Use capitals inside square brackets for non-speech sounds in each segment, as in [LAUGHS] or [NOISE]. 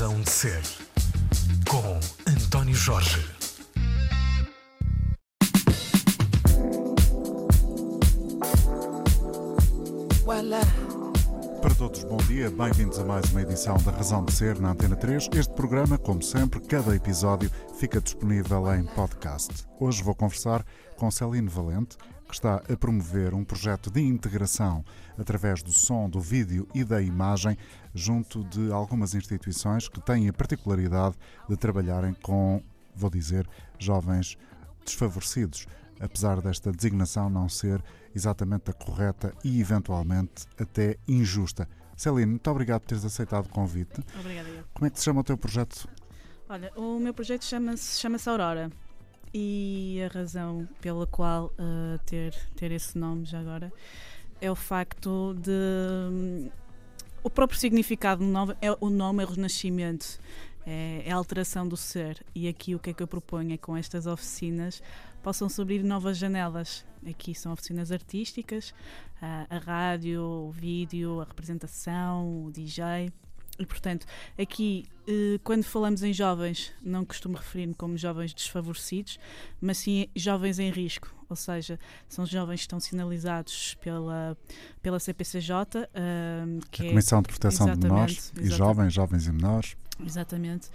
Razão de Ser, com António Jorge. Para todos, bom dia, bem-vindos a mais uma edição da Razão de Ser na Antena 3. Este programa, como sempre, cada episódio fica disponível em podcast. Hoje vou conversar com Celine Valente, que está a promover um projeto de integração através do som, do vídeo e da imagem junto de algumas instituições que têm a particularidade de trabalharem com, vou dizer, jovens desfavorecidos, apesar desta designação não ser exatamente a correta e eventualmente até injusta. Celine, muito obrigado por teres aceitado o convite. Obrigada. Como é que se chama o teu projeto? Olha, o meu projeto chama-se chama Aurora e a razão pela qual uh, ter, ter esse nome já agora é o facto de. Um, o próprio significado do nome é o nome é o renascimento, é, é, a alteração do ser. E aqui o que é que eu proponho é com estas oficinas possam se abrir novas janelas. Aqui são oficinas artísticas, a, a rádio, o vídeo, a representação, o DJ. E, portanto, aqui, eh, quando falamos em jovens, não costumo referir-me como jovens desfavorecidos, mas sim jovens em risco, ou seja, são jovens que estão sinalizados pela, pela CPCJ, que a é, Comissão de Proteção de Menores e Jovens, Jovens e Menores. Exatamente.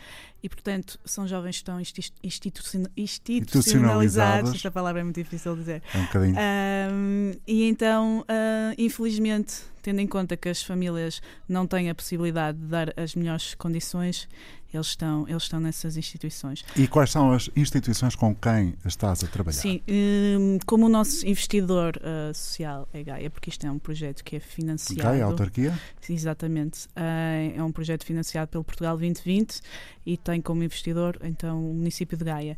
E, portanto, são jovens que estão institucionalizados. institucionalizados. Esta palavra é muito difícil de dizer. É um bocadinho. Um, e então, uh, infelizmente, tendo em conta que as famílias não têm a possibilidade de dar as melhores condições, eles estão, eles estão nessas instituições. E quais são as instituições com quem estás a trabalhar? Sim, um, como o nosso investidor uh, social é Gaia, porque isto é um projeto que é financiado. Gaia, autarquia? Exatamente. Uh, é um projeto financiado pelo Portugal 2020 e tem como investidor então o município de Gaia.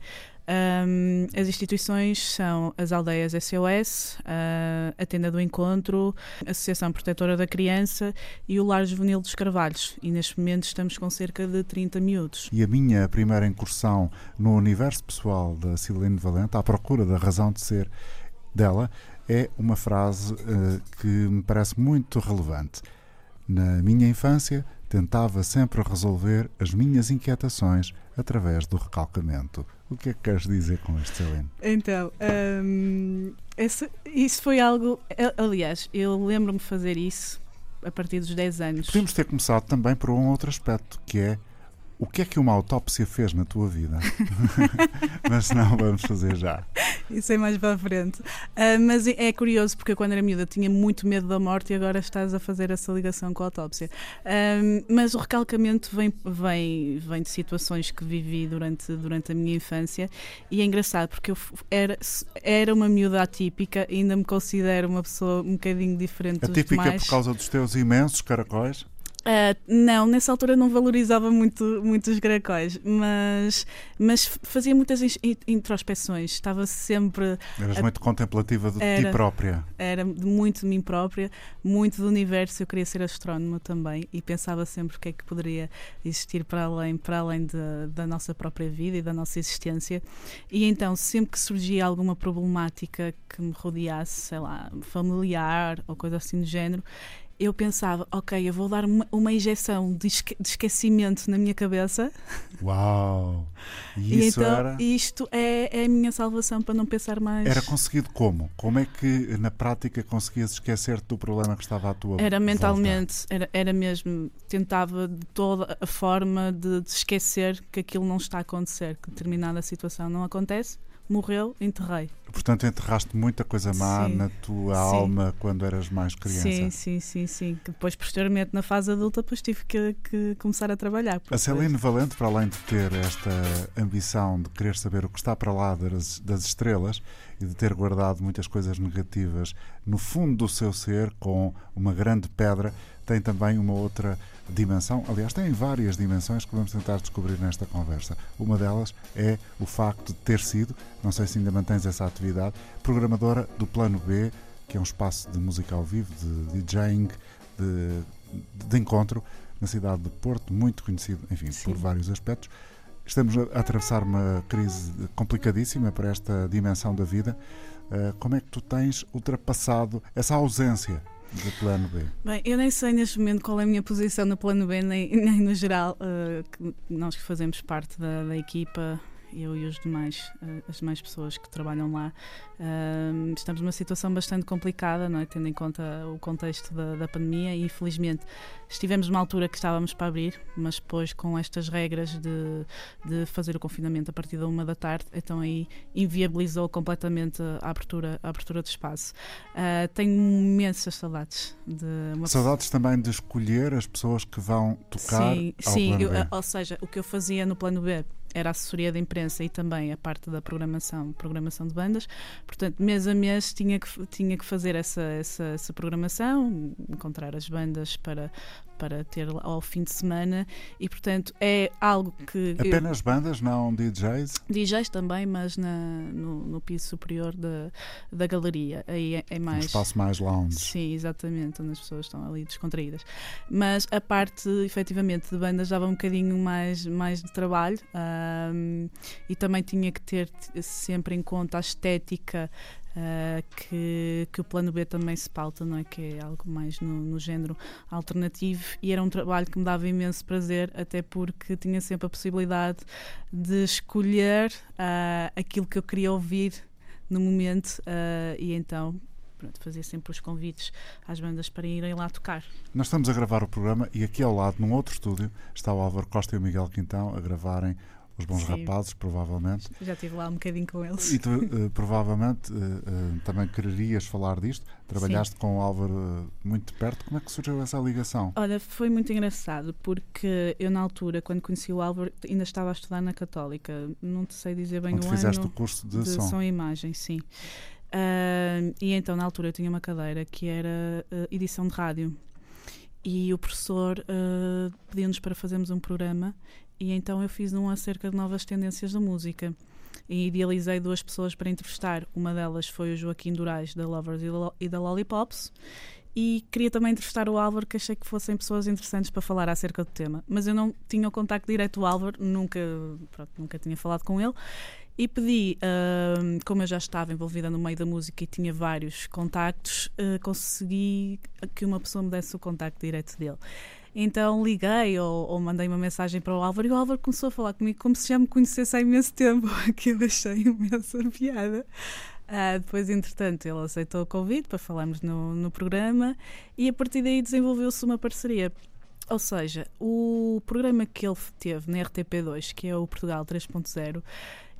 Um, as instituições são as aldeias SOS, uh, a Tenda do Encontro, a Associação Protetora da Criança e o Lar Juvenil dos Carvalhos. E neste momento estamos com cerca de 30 miúdos. E a minha primeira incursão no universo pessoal da Silene Valente, à procura da razão de ser dela, é uma frase uh, que me parece muito relevante. Na minha infância, tentava sempre resolver as minhas inquietações através do recalcamento. O que é que queres dizer com este, Helene? Então, um, esse, isso foi algo. Aliás, eu lembro-me fazer isso a partir dos 10 anos. Podemos ter começado também por um outro aspecto, que é o que é que uma autópsia fez na tua vida? [LAUGHS] mas não vamos fazer já. Isso é mais para a frente. Uh, mas é curioso porque quando era miúda tinha muito medo da morte e agora estás a fazer essa ligação com a autópsia. Uh, mas o recalcamento vem, vem, vem de situações que vivi durante, durante a minha infância e é engraçado porque eu era, era uma miúda atípica e ainda me considero uma pessoa um bocadinho diferente atípica dos demais. Atípica por causa dos teus imensos caracóis? Uh, não, nessa altura não valorizava muito, muito os caracóis, mas, mas fazia muitas introspeções, estava sempre. Eras a, muito contemplativa de era, ti própria. Era muito de mim própria, muito do universo. Eu queria ser astrónoma também e pensava sempre o que é que poderia existir para além, para além de, da nossa própria vida e da nossa existência. E então, sempre que surgia alguma problemática que me rodeasse, sei lá, familiar ou coisa assim do género, eu pensava, ok, eu vou dar uma, uma injeção de, esque, de, esquecimento na minha cabeça. Uau! [LAUGHS] E, e então era... isto é, é, a minha salvação para não pensar mais. Era conseguido como? Como é que na prática conseguias esquecer-te do problema que estava à tua Era mentalmente, era, era mesmo, tentava de toda a forma de, de esquecer que aquilo não está a acontecer, que determinada situação não acontece morreu, enterrei. Portanto, enterraste muita coisa má sim, na tua sim. alma quando eras mais criança. Sim, sim, sim, sim. Que depois, posteriormente, na fase adulta, depois tive que, que começar a trabalhar. A Celine Valente, para além de ter esta ambição de querer saber o que está para lá das, das estrelas e de ter guardado muitas coisas negativas no fundo do seu ser, com uma grande pedra, tem também uma outra dimensão. Aliás, tem várias dimensões que vamos tentar descobrir nesta conversa. Uma delas é o facto de ter sido, não sei se ainda mantens essa atividade, programadora do Plano B, que é um espaço de música ao vivo, de DJing, de, de encontro na cidade de Porto, muito conhecido, enfim, Sim. por vários aspectos. Estamos a atravessar uma crise complicadíssima para esta dimensão da vida. Uh, como é que tu tens ultrapassado essa ausência de plano B? Bem, eu nem sei neste momento qual é a minha posição no plano B, nem, [LAUGHS] nem no geral. Uh, que nós que fazemos parte da, da equipa, eu e os demais, uh, as demais pessoas que trabalham lá, estamos numa situação bastante complicada, não é? tendo em conta o contexto da, da, pandemia e infelizmente estivemos numa altura que estávamos para abrir, mas depois com estas regras de, de fazer o confinamento a partir da uma da tarde, então aí inviabilizou completamente a abertura, a abertura de espaço. Uh, tenho imensas saudades de Saudades também de escolher as pessoas que vão tocar sim, ao sim, plano eu, B. ou seja, o que eu fazia no plano B era a assessoria da imprensa e também a parte da programação, programação de bandas. Portanto, mês a mês tinha que, tinha que fazer essa, essa, essa programação, encontrar as bandas para, para ter ao fim de semana e, portanto, é algo que. Apenas eu, bandas, não DJs? DJs também, mas na, no, no piso superior da, da galeria. Aí é, é mais. Um espaço mais lounge. Sim, exatamente, onde as pessoas estão ali descontraídas. Mas a parte, efetivamente, de bandas dava um bocadinho mais, mais de trabalho um, e também tinha que ter sempre em conta a estética uh, que, que o plano B também se pauta, não é? Que é algo mais no, no género alternativo e era um trabalho que me dava imenso prazer, até porque tinha sempre a possibilidade de escolher uh, aquilo que eu queria ouvir no momento uh, e então pronto, fazia sempre os convites às bandas para irem lá tocar. Nós estamos a gravar o programa e aqui ao lado, num outro estúdio, está o Álvaro Costa e o Miguel Quintão a gravarem os bons Sim. rapazes, provavelmente. Já estive lá um bocadinho com eles. E tu, uh, provavelmente, uh, uh, também quererias falar disto. Trabalhaste Sim. com o Álvaro muito de perto. Como é que surgiu essa ligação? Olha, foi muito engraçado, porque eu, na altura, quando conheci o Álvaro, ainda estava a estudar na Católica. Não te sei dizer bem Onde o fizeste ano. o curso de, de som. som e imagem, sim. e então, na altura, eu tinha uma cadeira que era edição de rádio. E o professor pediu-nos para fazermos um programa e então eu fiz um acerca de novas tendências da música. E idealizei duas pessoas para entrevistar. Uma delas foi o Joaquim Durais, da Lovers e da Lollipops. E queria também entrevistar o Álvaro, que achei que fossem pessoas interessantes para falar acerca do tema. Mas eu não tinha o contacto direto do Álvaro, nunca, pronto, nunca tinha falado com ele. E pedi, uh, como eu já estava envolvida no meio da música e tinha vários contactos, uh, consegui que uma pessoa me desse o contacto direto dele. Então liguei ou, ou, mandei uma mensagem para o Álvaro e o Álvaro começou a falar comigo como se já me conhecesse há imenso tempo, [LAUGHS] que eu achei imensa piada. Uh, depois, entretanto, ele aceitou o convite para falarmos no, no programa e a partir daí desenvolveu-se uma parceria. Ou seja, o programa que ele teve na RTP2, que é o Portugal 3.0,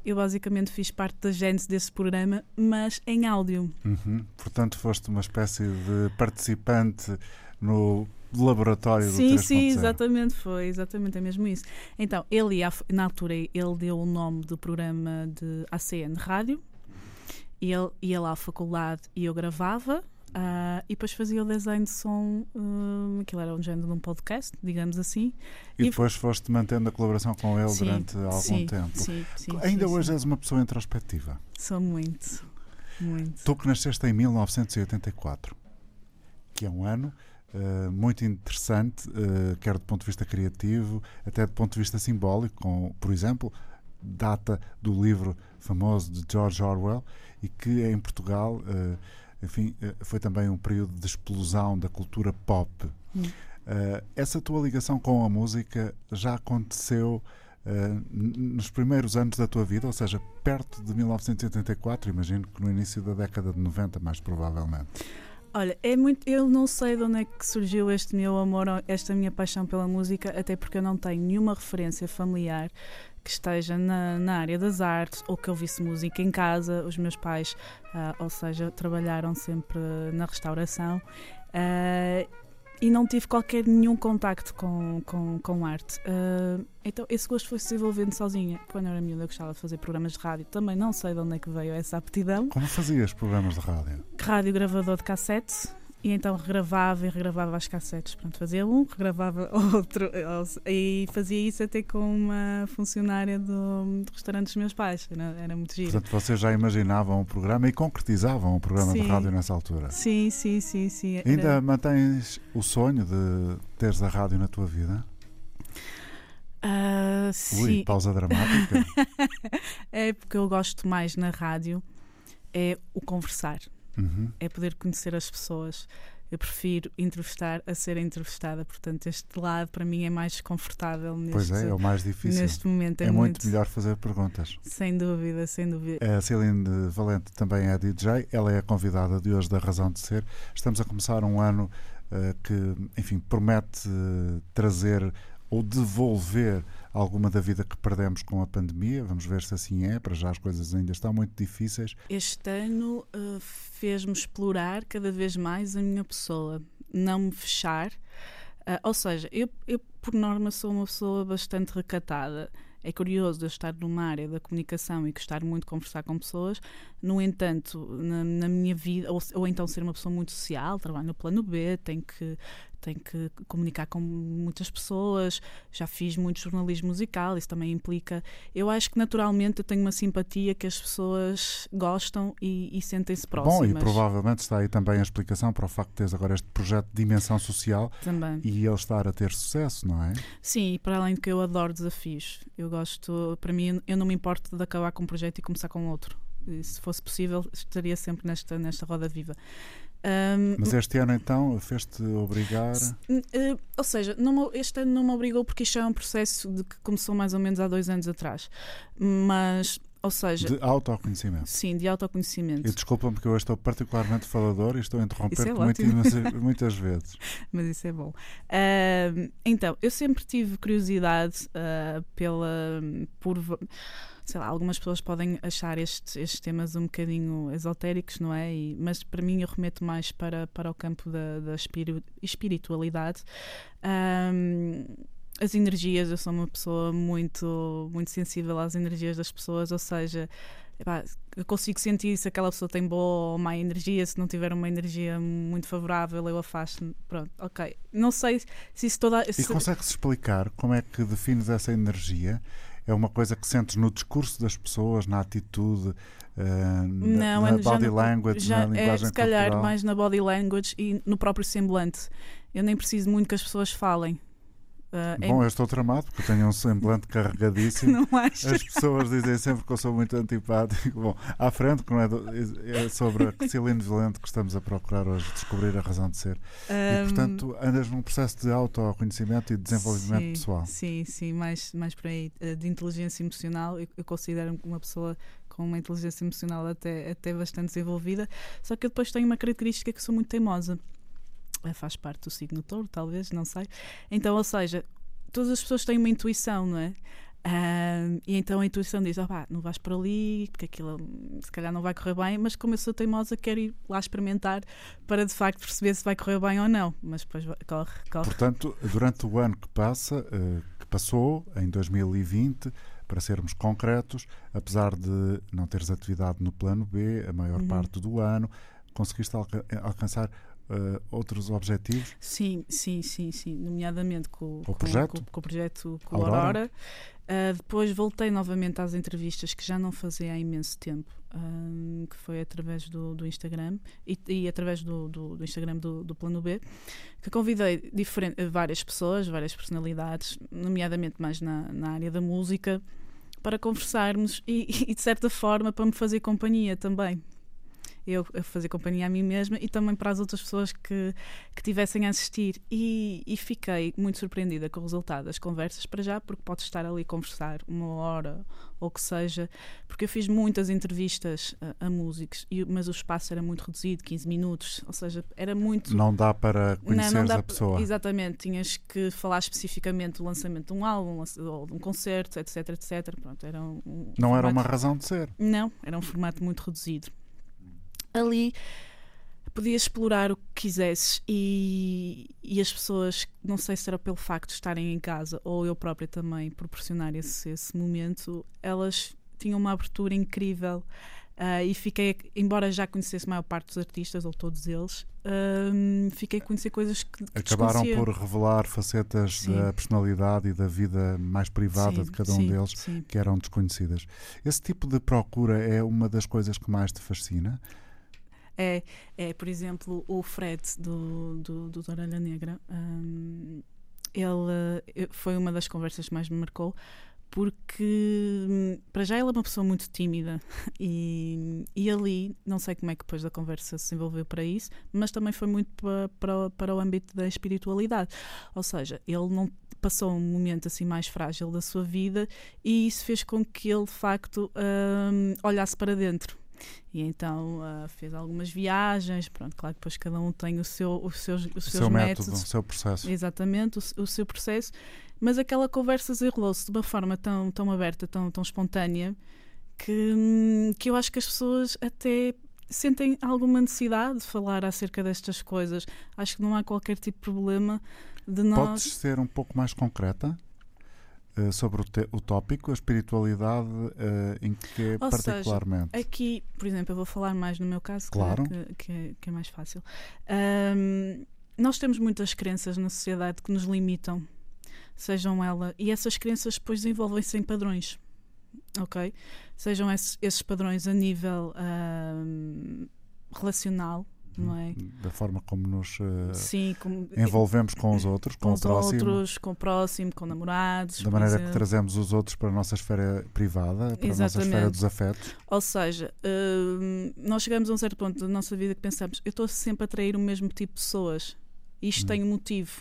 eu basicamente fiz parte da gênese desse programa, mas em áudio. Uhum. Portanto, foste uma espécie de participante no laboratório sim, do Sim, exatamente, foi exatamente é mesmo isso. Então, ele, na altura, ele deu o nome do programa de ACN Rádio, ele ia lá à faculdade e eu gravava, Uh, e depois fazia o design de som, uh, aquilo era um género de um podcast, digamos assim. E, e depois foste mantendo a colaboração com ele sim, durante algum sim, tempo. Sim, sim, Ainda hoje és uma pessoa introspectiva. Sou muito, muito. Tu que nasceste em 1984, que é um ano Uh, muito interessante, uh, quer do ponto de vista criativo, até do ponto de vista simbólico, com, por exemplo, data do livro famoso de George Orwell e que em Portugal, uh, enfim, foi também um período de explosão da cultura pop. Hum. essa tua ligação com a música já aconteceu nos primeiros anos da tua vida, ou seja, perto de 1984, imagino que no início da década de 90, mais provavelmente. Olha, é muito. Eu não sei de onde é que surgiu este meu amor, esta minha paixão pela música, até porque eu não tenho nenhuma referência familiar que esteja na, na área das artes ou que ouvisse música em casa. Os meus pais, uh, ou seja, trabalharam sempre na restauração. Uh, e não tive qualquer nenhum contacto com, com, com arte. Uh, então esse gosto foi se desenvolvendo sozinha. Quando eu era miúda eu gostava de fazer programas de rádio. Também não sei de onde é que veio essa aptidão. Como fazias programas de rádio? Rádio gravador de cassete e então regravava e regravava as cassetes. Pronto, fazia um, regravava [LAUGHS] outro. E fazia isso até com uma funcionária do, do restaurante dos meus pais. Era, era muito giro. Portanto, vocês já imaginavam o programa e concretizavam o programa sim. de rádio nessa altura? Sim, sim, sim. sim. Era... Ainda mantens o sonho de teres a rádio na tua vida? Uh, Ui, pausa dramática. [LAUGHS] é porque eu gosto mais na rádio é o conversar Uhum. É poder conhecer as pessoas. eu prefiro entrevistar a ser entrevistada. Portanto, este lado para mim é mais confortável neste, Pois é, é o mais difícil. neste momento. É, É muito melhor fazer perguntas. Sem dúvida, sem dúvida. A Celine Valente também é DJ, ela é a convidada de hoje da Razão de Ser. Estamos a começar um ano eh, que, enfim, promete eh, trazer ou devolver alguma da vida que perdemos com a pandemia. Vamos ver se assim é. Para já as coisas ainda estão muito difíceis. Este ano uh, fez-me explorar cada vez mais a minha pessoa, não me fechar. Uh, ou seja, eu, eu, por norma, sou uma pessoa bastante recatada. É curioso eu estar numa área da comunicação e gostar muito de conversar com pessoas, no entanto, na, na minha vida, ou, ou, então ser uma pessoa muito social, trabalho no plano B, tenho que tenho que comunicar com muitas pessoas, já fiz muito jornalismo musical, isso também implica. Eu acho que naturalmente eu tenho uma simpatia que as pessoas gostam e, e sentem-se próximas. Bom, e provavelmente está aí também a explicação para o facto de teres agora este projeto de dimensão social também. e ele estar a ter sucesso, não é? Sim, e para além de que eu adoro desafios. Eu gosto, para mim, eu não me importo de acabar com um projeto e começar com outro. E se fosse possível, estaria sempre nesta, nesta roda viva. Um, Mas este ano então fez-te obrigar? Uh, ou seja, não, este ano não me obrigou porque isto é um processo de que começou mais ou menos há dois anos atrás. Mas ou seja, de autoconhecimento. Sim, de autoconhecimento. E desculpa-me porque eu estou particularmente falador e estou a interromper-te é muitas, [LAUGHS] muitas vezes. Mas isso é bom. Uh, então, eu sempre tive curiosidade uh, pela. por sei lá, algumas pessoas podem achar estes, estes temas um bocadinho esotéricos, não é? E, mas para mim eu remeto mais para, para o campo da, da espiritualidade. Um, as energias, eu sou uma pessoa muito, muito sensível às energias das pessoas, ou seja, epá, eu consigo sentir se aquela pessoa tem boa ou má energia, se não tiver uma energia muito favorável, eu afasto. Pronto, ok. Não sei se isso toda. Se... E consegue-se explicar como é que defines essa energia? É uma coisa que sentes no discurso das pessoas, na atitude, uh, não, na, na body language, já na linguagem é, se calhar corporal. mais na body language e no próprio semblante. Eu nem preciso muito que as pessoas falem. Uh, Bom, eu estou tramado porque tenho um semblante [LAUGHS] carregadíssimo. Não acho. As pessoas dizem sempre que eu sou muito antipático. Bom, à frente, que não é, do, é sobre a Cilindro Violento que estamos a procurar hoje descobrir a razão de ser. Um, e, portanto, andas num processo de autoconhecimento e de desenvolvimento sim, pessoal. Sim, sim, mais, mais por aí. Eh, de inteligência emocional, eu, eu considero uma pessoa com uma inteligência emocional até, até bastante desenvolvida. Só que eu depois tenho uma característica que sou muito teimosa. Eh, faz parte do signo touro, talvez, não sei. Então, ou seja, todas as pessoas têm uma intuição, não é? Um, e então a intuição diz: oh, pá, não vais por ali, porque aquilo se calhar não vai correr bem, mas como eu sou teimosa, quero ir lá experimentar para de facto perceber se vai correr bem ou não. Mas depois corre, corre. Portanto, durante o ano que passa, uh, que passou, em 2020, para sermos concretos, apesar de não teres atividade no plano B a maior uhum. parte do ano, conseguiste alca alcançar Uh, outros objetivos? Sim, sim, sim, sim. Nomeadamente com, com o projeto, com, com o projeto com Aurora. Aurora. Uh, depois voltei novamente às entrevistas que já não fazia há imenso tempo, um, que foi através do, do Instagram e, e através do, do, do Instagram do, do, Plano B, que convidei várias pessoas, várias personalidades, nomeadamente mais na, na área da música, para conversarmos e, [LAUGHS] e de certa forma para me fazer companhia também eu a fazer companhia a mim mesma e também para as outras pessoas que, que tivessem a assistir. E, e fiquei muito surpreendida com o resultado das conversas, para já, porque pode estar ali a conversar uma hora ou que seja, porque eu fiz muitas entrevistas a, a músicos, e, mas o espaço era muito reduzido 15 minutos, ou seja, era muito. Não dá para conhecer não, não dá, a pessoa. Exatamente, tinhas que falar especificamente do lançamento de um álbum ou de um concerto, etc. etc. Pronto, era um, um não formato... era uma razão de ser. Não, era um formato muito reduzido ali podias explorar o que quisesses e, e as pessoas, não sei se era pelo facto de estarem em casa ou eu própria também proporcionar esse, esse momento, elas tinham uma abertura incrível uh, e fiquei, embora já conhecesse a maior parte dos artistas ou todos eles, uh, fiquei a conhecer coisas que, acabaram por revelar facetas sim. da personalidade e da vida mais privada sim, de cada um sim, deles que eram desconhecidas. Esse tipo de procura é uma das coisas que mais te fascina? É, é, por exemplo, o Fred do, do, do Orelha Negra. Um, ele foi uma das conversas que mais me marcou porque hum, para já ela é uma pessoa muito tímida [LAUGHS] e, e ali, não sei como é que depois da conversa se desenvolveu para isso, mas também foi muito para, para, para o âmbito da espiritualidade. Ou seja, ele não passou um momento assim mais frágil da sua vida e isso fez com que ele de facto hum, olhasse para dentro. E então uh, fez algumas viagens, pronto, claro que depois cada um tem o seu, os seus, os O seus seu métodos. método, o seu processo. Exatamente, o, o seu processo. Mas aquela conversa desenrolou-se de uma forma tão, tão aberta, tão, tão espontânea, que, hum, que eu acho que as pessoas até sentem alguma necessidade de falar acerca destas coisas. Acho que não há qualquer tipo de problema de nós. Podes ser um pouco mais concreta eh, sobre o, te- o tópico, a espiritualidade, eh, em que Ou seja, particularmente? Aqui, por exemplo, eu vou falar mais no meu caso, calhar, Claro. que, que, é- que é mais fácil. Ahm, nós temos muitas crenças na sociedade que nos limitam, sejam ela, e essas crenças depois desenvolvem-se em padrões, ok? Sejam esses, esses padrões a nível ahm, relacional, é? Da forma como nos eh, Sim, como, envolvemos com os outros, com, com o os próximo, outros, com o próximo, com namorados. da maneira que trazemos os outros para a nossa esfera privada, para a nossa esfera Exatamente. dos afetos. Ou seja, hum, nós chegamos a um certo ponto da nossa vida que pensamos, eu estou sempre a atrair o mesmo tipo de pessoas. Isto Hum. tem um motivo.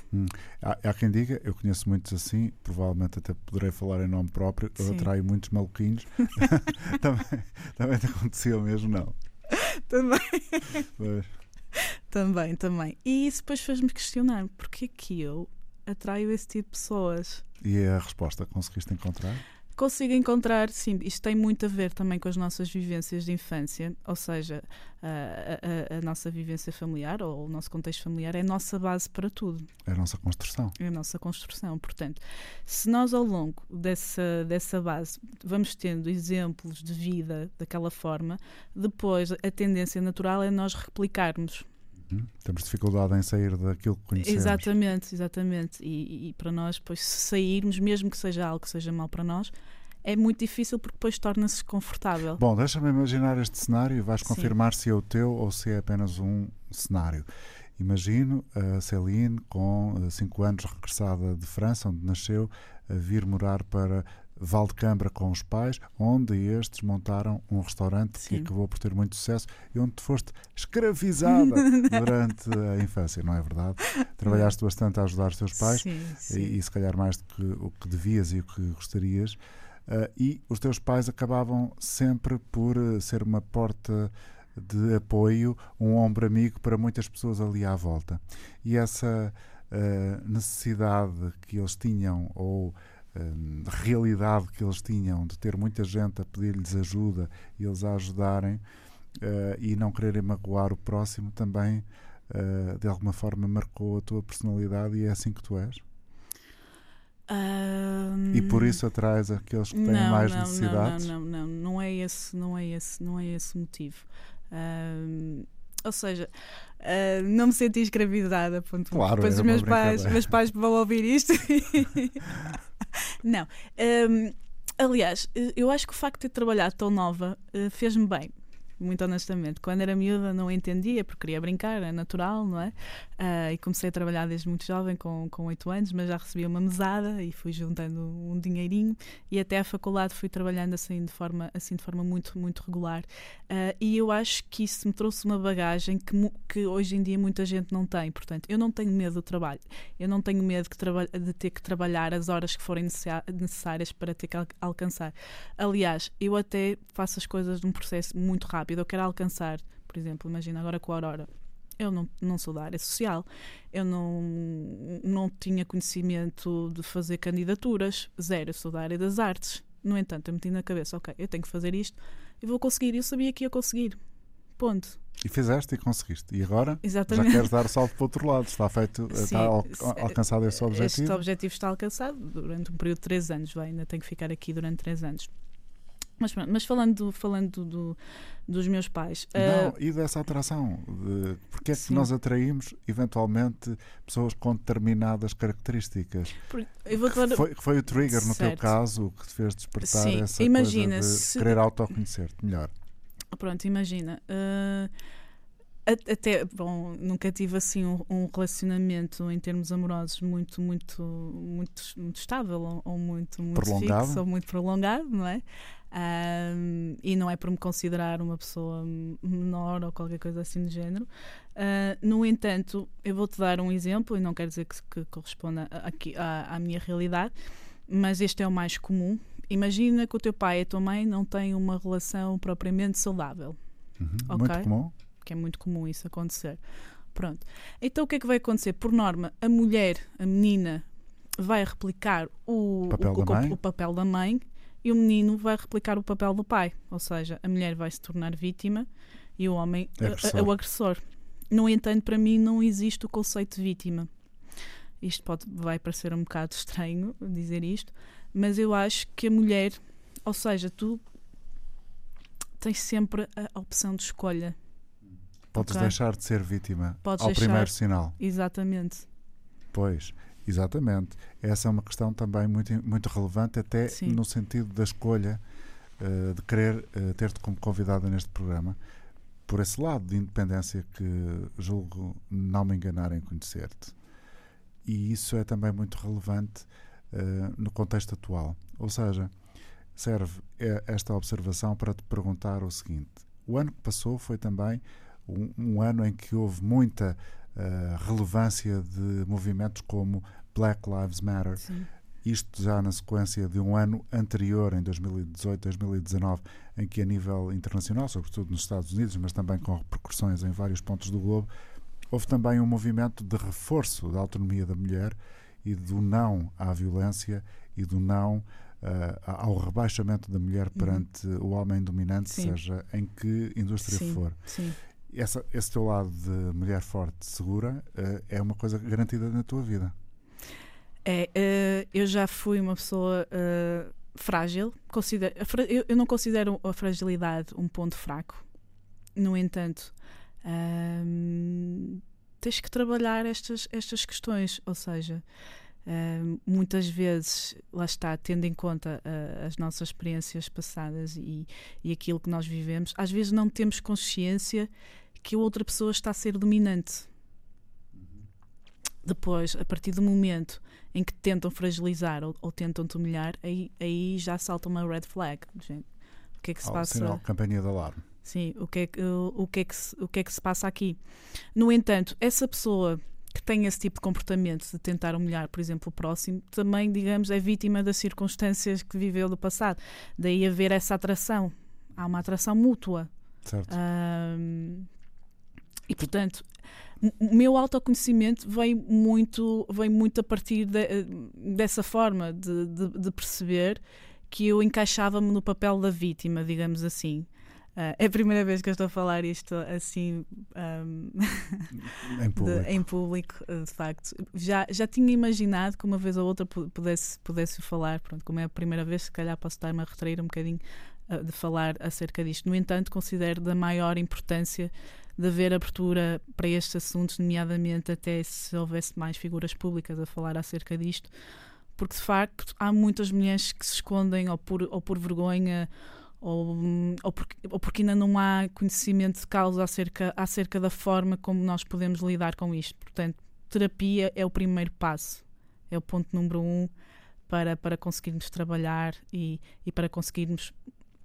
Há, há quem diga, eu conheço muitos assim, provavelmente até poderei falar em nome próprio, eu Sim. atraio muitos maluquinhos. [LAUGHS] [LAUGHS] também, também te aconteceu mesmo, não. Também. Mas, [LAUGHS] Também, também. E isso depois fez-me questionar, porque é que eu atraio esse tipo de pessoas? e a resposta conseguiste encontrar? Consigo encontrar, sim, isto tem muito a ver também com as nossas vivências de infância, ou seja, a, a- a- nossa vivência familiar ou o nosso contexto familiar é a nossa base para tudo. É a nossa construção. é a nossa construção. Portanto, se nós ao longo dessa, dessa base vamos tendo exemplos de vida daquela forma, depois a tendência natural é nós replicarmos. Hum? Temos dificuldade em sair daquilo que conhecemos. Exatamente, exatamente. E, e para nós, depois, se sairmos, mesmo que seja algo que seja mau para nós, é muito difícil porque depois torna-se desconfortável. Bom, deixa-me imaginar este cenário e vais Sim. confirmar se é o teu ou se é apenas um cenário. Imagino a Céline, com 5 anos, regressada de França, onde nasceu, a vir morar para Valdecambra com os pais, onde estes montaram um restaurante que Sim. acabou por ter muito sucesso e onde tu foste escravizada [LAUGHS] durante a infância, não é verdade? Trabalhaste bastante a ajudar os teus pais Sim, sim. e, e se calhar mais do que o que devias e o que gostarias. Ah, e os teus pais acabavam sempre por eh, ser uma porta de apoio, um ombro amigo para muitas pessoas ali à volta. E essa ah, necessidade que eles tinham, ou hum, realidade que eles tinham, de ter muita gente a pedir-lhes ajuda e eles a ajudarem ah, e não quererem magoar o próximo, também ah, de alguma forma marcou a tua personalidade e é assim que tu és? E por isso atrás aqueles que têm não, mais não, necessidades? Não, não, não, não é esse, não é esse, não é esse motivo. Ahm, ou seja, ah, não me senti escravizada. Ponto. Claro, Depois era os meus pais, meus pais vão ouvir isto. [LAUGHS] [LAUGHS] [LAUGHS] não. Ahm, aliás, eu acho que o facto de ter trabalhado tão nova eh, fez-me bem. Muito honestamente, quando era miúda não entendia porque queria brincar, é natural, não é? Ah, e comecei a trabalhar desde muito jovem, com, com 8 anos, mas já recebia uma mesada e fui juntando um dinheirinho e até à faculdade fui trabalhando assim de forma, assim de forma muito, muito regular. Ah, e eu acho que isso me trouxe uma bagagem que, que hoje em dia muita gente não tem. Portanto, eu não tenho medo do trabalho, eu não tenho medo traba- de ter que trabalhar as horas que forem necessárias para ter que al- alcançar. Aliás, eu até faço as coisas num processo muito rápido. Eu quero alcançar, por exemplo, imagina agora com a Aurora. Eu não, não sou da área social, eu não, não tinha conhecimento de fazer candidaturas, zero, eu sou da área das artes. No entanto, eu meti na cabeça, ok, eu tenho que fazer isto e vou conseguir. Eu sabia que ia conseguir. Ponto. E fizeste e conseguiste. E agora já Exatamente. queres dar o salto para o outro lado. Está feito, Sim, está al- alcançado esse objetivo. Este objetivo está alcançado durante um período de três anos, vai, ainda tenho que ficar aqui durante três anos. Mas, pronto, mas falando, do- falando do- dos meus pais, Não, ah, e dessa atração? De, porque é que Sim. nós atraímos, eventualmente, pessoas com determinadas características? por- dar- foi, foi o trigger, no teu Certo. caso, que te fez despertar Sim, essa imagina, coisa de se- querer autoconhecer-te melhor? Pronto, imagina. ah, até, bom, nunca tive assim um, um, relacionamento em termos amorosos muito, muito, muito, muito estável ou, ou muito, muito prolongado. fixo ou muito prolongado, não é? Um, e não é por me considerar uma pessoa menor ou qualquer coisa assim do género. Uh, no entanto, eu vou-te dar um exemplo, e não quer dizer que, que corresponda aqui à, à minha realidade, mas este é o mais comum. Imagina que o teu pai e a tua mãe não têm uma relação propriamente saudável. Uhum, okay? Muito comum que é muito comum isso acontecer. Pronto. Então o que é que vai acontecer? Por norma, a mulher, a menina, vai replicar o papel, o, da, mãe. o papel da mãe e o menino vai replicar o papel do pai. Ou seja, a mulher vai se tornar vítima e o homem agressor. É o agressor. No entanto, para mim não existe o conceito de vítima. Isto pode, vai parecer um bocado estranho dizer isto, mas eu acho que a mulher, ou seja, tu tens sempre a opção de escolha Podes okay. deixar de ser vítima Podes ao deixar... primeiro sinal. Exatamente. Pois, exatamente. Essa é uma questão também muito, muito relevante, até Sim. no sentido da escolha uh, de querer uh, ter-te como convidada neste programa, por esse lado de independência que julgo não me enganar em conhecer-te. E isso é também muito relevante uh, no contexto atual. Ou seja, serve esta observação para te perguntar o seguinte: o ano que passou foi também um, um ano em que houve muita relevância de movimentos como Black Lives Matter. Sim. Isto já na sequência de um ano anterior, em 2018, 2019, em que a nível internacional, sobretudo nos Estados Unidos, mas também com repercussões em vários pontos do globo, houve também um movimento de reforço da autonomia da mulher e do não à violência e do não uh, ao rebaixamento da mulher uhum. perante uhum. o homem dominante, Sim. seja em que indústria Sim. for. Sim essa, esse teu lado de mulher forte, segura, uh, é uma coisa garantida na tua vida. É, uh, eu já fui uma pessoa uh, frágil. Considero, eu, não considero a fragilidade um ponto fraco. No entanto, ehm, tens que trabalhar estas, estas questões. Ou seja, ehm, muitas vezes, lá está, tendo em conta as nossas experiências passadas e, e aquilo que nós vivemos, às vezes não temos consciência que a outra pessoa está a ser dominante. Depois, a partir do momento em que tentam fragilizar ou, ou tentam te humilhar, aí, aí já salta uma red flag. Gente. O que é que se oh, passa? Sinal, campanha de alarme. Sim, o que, é que, o, o, que é que se, o que é que se passa aqui? No entanto, essa pessoa que tem esse tipo de comportamento de tentar humilhar, por exemplo, o próximo, também, digamos, é vítima das circunstâncias que viveu do passado. Daí haver essa atração. Há uma atração mútua. Certo. Um, e, portanto, o meu autoconhecimento veio muito, veio muito a partir de, dessa forma de, de, de, perceber que eu encaixava-me no papel da vítima, digamos assim. Uh, é a primeira vez que eu estou a falar isto assim um, [LAUGHS] em, público. de, em público, de facto. Já, já tinha imaginado que uma vez ou outra pudesse, pudesse falar, pronto, como é a primeira vez, se calhar posso estar-me a retrair um bocadinho uh, de falar acerca disto. No entanto, considero da maior importância de haver abertura para estes assuntos, nomeadamente até se houvesse mais figuras públicas a falar acerca disto, porque de facto há muitas mulheres que se escondem ou por, ou por vergonha ou, ou, porque, ou porque ainda não há conhecimento de causa acerca, acerca da forma como nós podemos lidar com isto. Portanto, terapia é o primeiro passo, é o ponto número um para, para conseguirmos trabalhar e, e para conseguirmos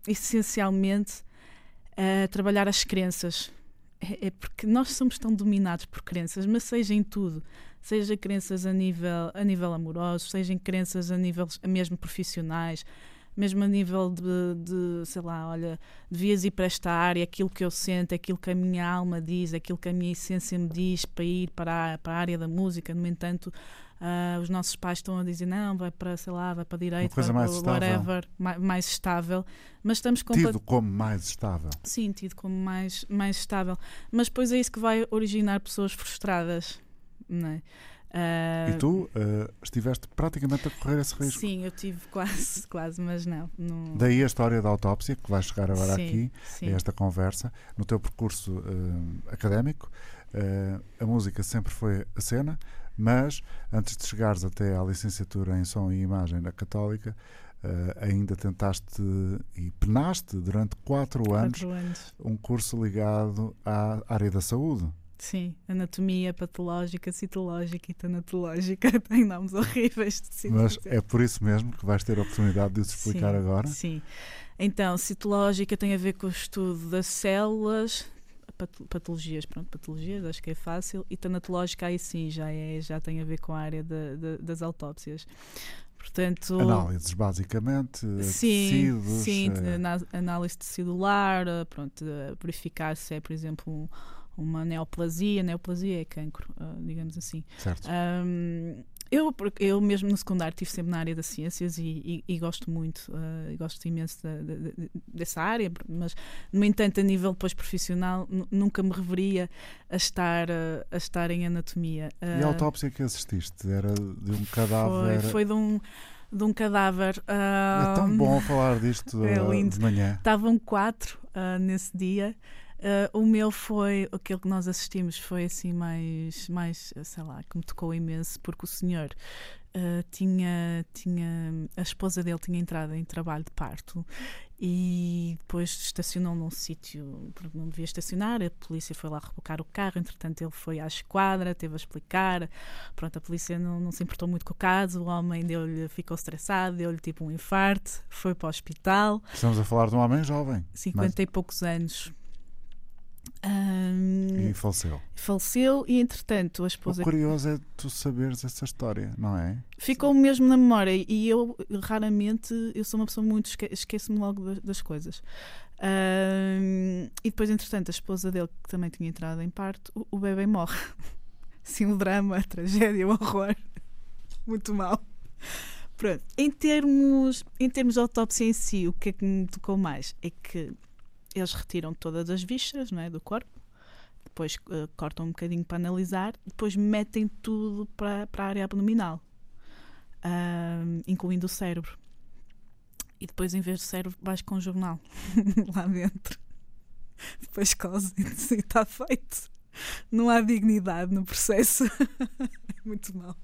essencialmente uh, trabalhar as crenças é, é porque nós somos tão dominados por crenças, mas seja em tudo, seja crenças a nível, a nível amoroso, seja em crenças a nível mesmo profissionais, mesmo a nível de, de, sei lá, olha, devias ir para esta área, aquilo que eu sinto, aquilo que a minha alma diz, aquilo que a minha essência me diz para ir para para a área da música. No entanto, uh, os nossos pais estão a dizer não, vai para, sei lá, vai para a direita, vai mais para whatever, mais, mais, estável. Mas estamos Tido como mais estável. Sim, tido como mais, mais estável. Mas depois é isso que vai originar pessoas frustradas, não é? Uh, e tu uh, estiveste praticamente a correr esse risco. Sim, eu tive quase, [LAUGHS] quase, mas não, não. Daí a história da autópsia, que vai chegar agora sim, aqui, sim. a esta conversa. No teu percurso uh, académico, a música sempre foi a cena, mas antes de chegares até à licenciatura em som e imagem na Católica, Uh, ainda tentaste e penaste durante quatro anos, Quatro anos. um curso ligado à área da saúde. Sim, anatomia patológica, citológica e tanatológica. [LAUGHS] Tem nomes horríveis de Mas é por isso mesmo que vais ter a oportunidade de os explicar sim, agora. Sim. Então, citológica tem a ver com o estudo das células, patologias, pronto, patologias, acho que é fácil, e tanatológica aí sim, já, é, já tem a ver com a área da- da- das autópsias. Portanto, Análises, basicamente, sim, tecidos. sim, ana- análise tecidular, eh, pronto, eh, verificar se é, por exemplo, um- uma neoplasia, neoplasia é cancro, digamos assim. certo. Ahm, eu, eu mesmo no secundário estive sempre na área das ciências e, e- e gosto muito, eh, gosto imenso da- da- da- dessa área, mas no entanto a nível depois profissional nu- nunca me reveria a estar, eh, a estar em anatomia. E a Ah, autópsia que assististe? Era de um foi, cadáver. foi de um, de um cadáver. É tão bom falar disto [LAUGHS] é de manhã. Estavam quatro ah, nesse dia. Ah, o meu foi, aquele que nós assistimos foi assim mais, mais, sei lá, que me tocou imenso, porque o senhor ah, tinha, tinha, a esposa dele tinha entrado em trabalho de parto e depois estacionou num sítio porque não devia estacionar, a polícia foi lá rebocar o carro, entretanto ele foi à esquadra, teve a explicar, pronto, a polícia não, não se importou muito com o caso, o homem deu-lhe, ficou estressado, deu-lhe tipo um infarto, foi para o hospital, Estamos a falar de um homem jovem 50 e poucos anos. Ahm, e faleceu. faleceu e entretanto a O esposa curioso é tu saberes essa história, não é? ficou mesmo na memória e eu raramente eu sou uma pessoa muito esque esqueço-me logo das, coisas. Ahm, e depois entretanto a esposa dele que também tinha entrado em parto o, o bebê morre. [LAUGHS] Sim um drama a [LAUGHS] tragédia o horror. Muito mal pronto em termos em termos de autópsia em si o que é que me tocou mais? É que eles retiram todas as vísceras não é, do corpo depois eh, cortam um bocadinho para analisar depois metem tudo para, para a área abdominal ahm, incluindo o cérebro. E depois, em vez do cérebro, vais com o jornal [LAUGHS] lá dentro. Depois cose-se e está feito. Não há dignidade no processo. [LAUGHS] É muito mal.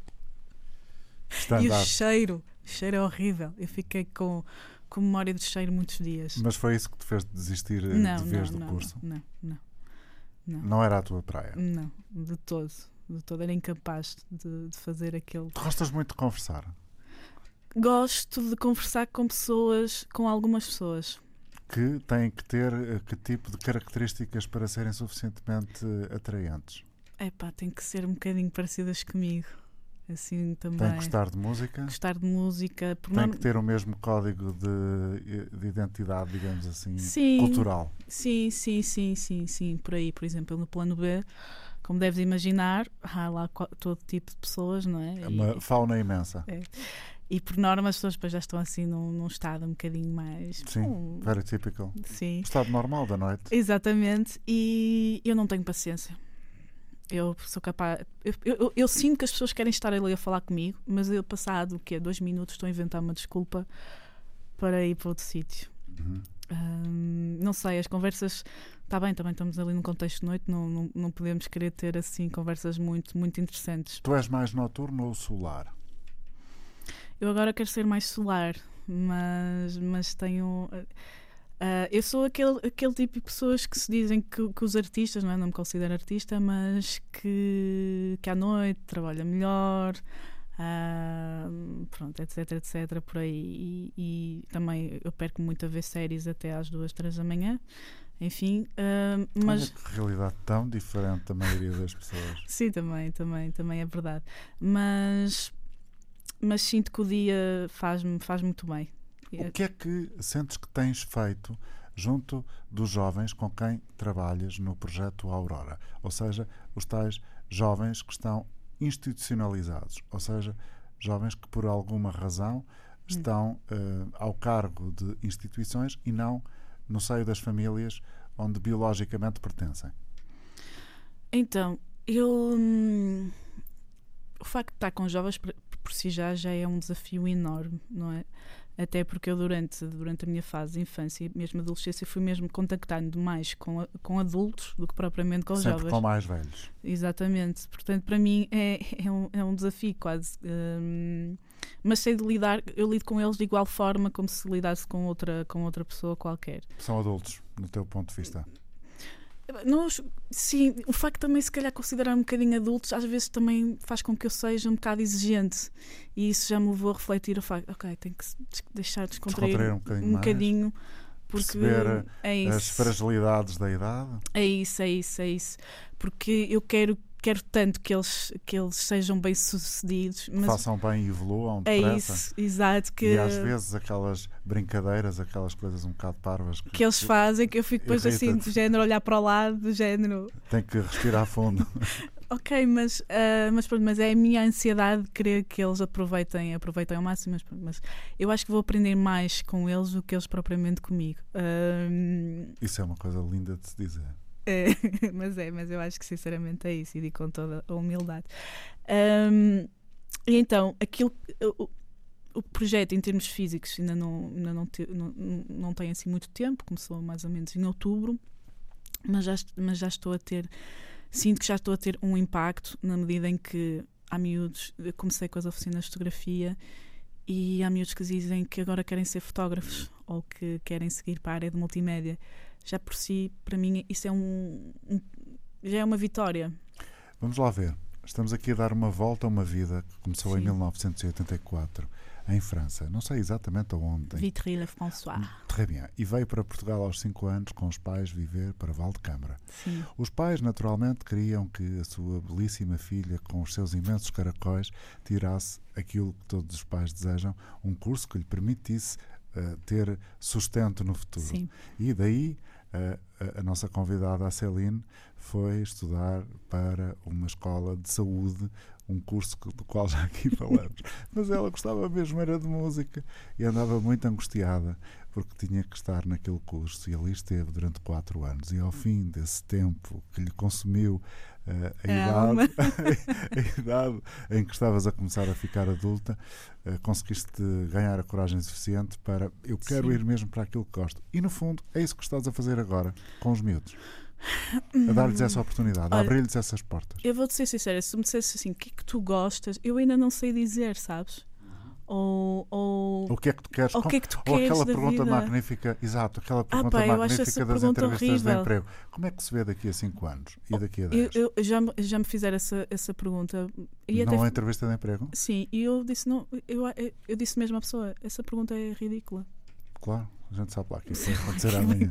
E o cheiro, o cheiro é horrível. Eu fiquei com, com memória do cheiro muitos dias. Mas foi isso que te fez desistir eh, não, de não, vez do não, curso? não, não, não, Não era a tua praia. não, de todo. De todo. Era incapaz de, de fazer aquele Tu gostas muito de conversar. gosto de conversar com pessoas, com algumas pessoas. Que têm que ter eh, que tipo de características para serem suficientemente eh, atraentes? Epá, tem que ser um bocadinho parecidas comigo. Assim também. Têm que gostar de música? Gostar de música. Tem norma- que ter o mesmo código de, de identidade, digamos assim, Sim. cultural. Sim, sim, sim, sim, sim. Por aí, por exemplo, no plano B, como deves imaginar, há lá todo tipo de pessoas, não é? É E- uma fauna imensa. E por norma as pessoas depois já estão assim num, num estado um bocadinho mais. Sim, hum, very typical. sim. Estado normal da noite. Exatamente, e eu não tenho paciência. Eu sou capaz. Eu, eu- eu sinto que as pessoas querem estar ali a falar comigo, mas eu, passado o quê? Dois minutos, estou a inventar uma desculpa para ir para outro sítio. Uhum. Hum, não sei, as conversas. Está bem, também estamos ali num contexto de noite, não, não, não podemos querer ter assim conversas muito, muito interessantes. Tu és mais noturno ou solar? Eu agora quero ser mais solar, mas, mas tenho. Ah, eu sou aquele, aquele tipo de pessoas que se dizem que, que os artistas, não, é? não me considero artista, mas que, que à noite trabalha melhor, ah, pronto, etc, etc, por aí. E, e também eu perco muito a ver séries até às duas, três da manhã, enfim, ah, mas. Olha que realidade tão diferente da maioria das pessoas. [LAUGHS] Sim, também, também, também é verdade. Mas, mas sinto que o dia faz-me faz muito bem. O que é que sentes que tens feito junto dos jovens com quem trabalhas no projeto Aurora? Ou seja, os tais jovens que estão institucionalizados, ou seja, jovens que por alguma razão estão eh, ao cargo de instituições e não no seio das famílias onde biologicamente pertencem. Então, eu. hum, o facto de estar com jovens por, por si já, já é um desafio enorme, não é? Até porque eu, durante, durante a minha fase de infância e mesmo adolescência, fui mesmo contactando mais com, a- com adultos do que propriamente com Sempre jovens. com mais velhos. Exatamente. Portanto, para mim é, é, um, é um desafio quase. hum, mas sei de lidar, eu lido com eles de igual forma como se lidasse com outra, com outra pessoa qualquer. São adultos, no teu ponto de vista. Nós, sim, o facto também se calhar considerar um bocadinho adultos às vezes também faz com que eu seja um bocado exigente e isso já me levou a refletir o facto, ok, tenho que deixar descontrair Descontrair um bocadinho um mais. bocadinho porque Perceber é As fragilidades da idade. é isso, é isso, é isso, porque eu quero quero tanto que eles que eles sejam bem sucedidos, mas façam bem e evoluam é depressa. isso, exato que E às vezes aquelas brincadeiras, aquelas coisas um bocado parvas que, que eles fazem que eu fico depois assim do género olhar para o lado do género tem que respirar fundo. [LAUGHS] Ok, mas, ah, mas, pronto, mas é a minha ansiedade de querer que eles aproveitem, aproveitem ao máximo. Mas, pronto, mas eu acho que vou aprender mais com eles do que eles propriamente comigo. Ahm, Isso é uma coisa linda de se dizer. [LAUGHS] mas é, mas eu acho que sinceramente é isso e digo com toda a humildade. Ahm, e então, aquilo, o, o projeto em termos físicos ainda não, ainda não, te- não, não tem assim muito tempo, começou mais ou menos em outubro, mas já, mas já estou a ter, sinto que já estou a ter um impacto na medida em que há miúdos, comecei com as oficinas de fotografia e há miúdos que dizem que agora querem ser fotógrafos ou que querem seguir para a área de multimédia. Já por si, para mim, isso é um, um- já é uma vitória. Vamos lá ver. Estamos aqui a dar uma volta a uma vida que começou em Sim. 1984, em França. Não sei exatamente aonde. em Vitry-le-François. Très bien. E veio para Portugal aos 5 anos com os pais viver para Val de Câmara. Sim, Os pais, naturalmente, queriam que a sua belíssima filha, com os seus imensos caracóis, tirasse aquilo que todos os pais desejam, um curso que lhe permitisse eh, ter sustento no futuro. sim. E daí a, a nossa convidada, a Celine, foi estudar para uma escola de saúde, um curso do qual já aqui [LAUGHS] falamos. Mas ela gostava mesmo era de música e andava muito angustiada porque tinha que estar naquele curso e ali esteve durante quatro anos. E ao fim desse tempo que lhe consumiu eh, a, A alma. idade, [LAUGHS] a idade em que estavas a começar a ficar adulta, eh, conseguiste ganhar a coragem suficiente para eu quero Sim. ir mesmo para aquilo que gosto. E no fundo é isso que estás a fazer agora com os miúdos. A dar-lhes essa oportunidade, a Olha, abrir-lhes essas portas. Eu vou-te ser sincera, se tu me dissesse assim, o que é que tu gostas, eu ainda não sei dizer, sabes? Ou, ou, O que é que tu queres? ou o que é que tu Ou queres aquela da pergunta vida? Ah, magnífica, exato, aquela pergunta pá, eu acho magnífica das pergunta entrevistas de horrível. emprego. Como é que se vê daqui a 5 anos e daqui a Eu, 10? eu- já, me- já me fizeram essa, essa pergunta e até Não é entrevista de emprego? sim, e eu disse não, eu, eu disse mesmo à pessoa, essa pergunta é ridícula. Claro, a gente sabe lá que isso vai acontecer amanhã.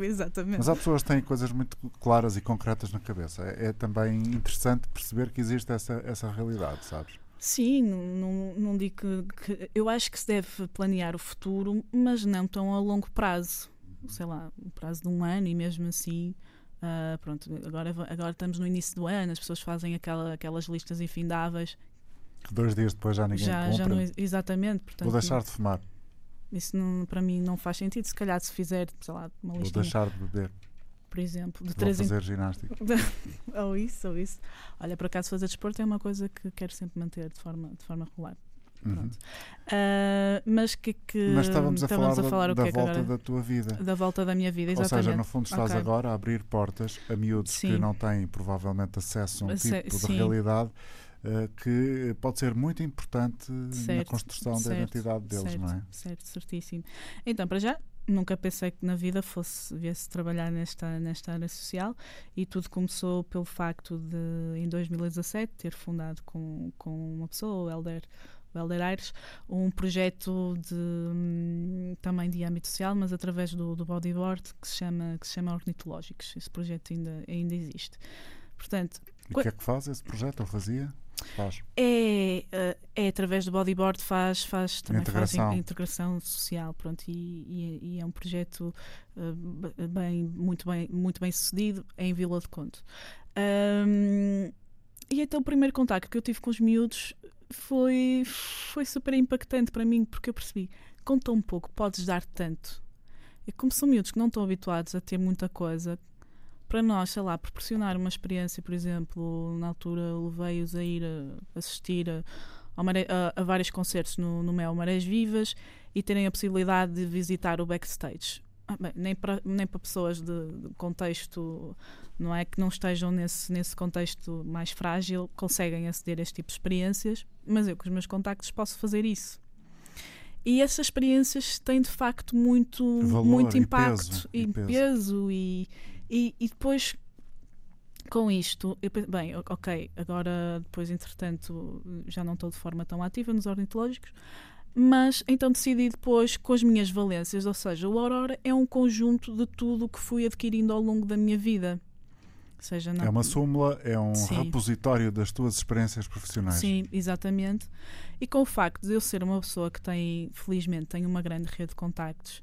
Exatamente. Mas há pessoas que têm coisas muito claras e concretas na cabeça. É, é também interessante perceber que existe essa, essa realidade, sabes? Sim, não, não, não digo que, que- Eu acho que se deve planear o futuro, mas não tão a longo prazo. Sei lá, um prazo de um ano e mesmo assim. ah, pronto, agora, agora estamos no início do ano, as pessoas fazem aquela, aquelas listas infindáveis. Que dois dias depois já ninguém Já, compra. já não, exatamente, portanto, Vou deixar de fumar, isso não, para mim não faz sentido. Se calhar, se fizer, sei lá, uma vou listinha, deixar de beber, por exemplo, de vou três em fazer ginástica. [LAUGHS] ou isso, ou isso. Olha, por acaso fazer desporto é uma coisa que quero sempre manter de forma, de forma regular. Uhum. Ah, mas que, que Mas estávamos a falar, da, o da que é que volta da tua vida. Da volta da minha vida, Ou exatamente. seja, no fundo estás Ok. agora a abrir portas a miúdos que Sim. não têm provavelmente acesso a um Ace- tipo de sim. realidade eh, que pode ser muito importante na Certo, construção da certo, identidade deles, certo, não é? Certo, certíssimo. Então, para já, nunca pensei que na vida fosse viesse trabalhar nesta, nesta área social e tudo começou pelo facto de, em 2017, ter fundado com, com uma pessoa, o Helder, o Helder Aires, um projeto de, hum, também de âmbito social, mas através do, do bodyboard, que se chama, que se chama Ornitológicos. Esse projeto ainda, ainda existe. Portanto, E o que é que faz esse projeto? Ou fazia? Faz. é, eh, é através do bodyboard faz, faz também Integração. faz in- integração social pronto e, e- e é um projeto b- bem muito bem muito bem sucedido em Vila de Conto Ahm, e então o primeiro contacto que eu tive com os miúdos foi foi super impactante para mim porque eu percebi com tão pouco podes dar tanto e como são miúdos que não estão habituados a ter muita coisa para nós, sei lá, proporcionar uma experiência, por exemplo, na altura levei-os a ir a assistir a, a- a vários concertos no, no Mel Marés Vivas e terem a possibilidade de visitar o backstage. Ah, bem, nem para nem para pessoas de, de, contexto não é? Que não estejam nesse nesse contexto mais frágil conseguem aceder a este tipo de experiências mas eu com os meus contactos posso fazer isso. E essas experiências têm de facto muito Valor muito e impacto peso, e, e peso e, e, e depois com isto, eu, pe- bem, ok, agora depois entretanto já não estou de forma tão ativa nos ornitológicos, mas então decidi depois com as minhas valências, ou seja, o Aurora é um conjunto de tudo o que fui adquirindo ao longo da minha vida. Seja, não, É uma súmula, é um Sim. repositório das tuas experiências profissionais. Sim, exatamente. E com o facto de eu ser uma pessoa que tem, felizmente, tem uma grande rede de contactos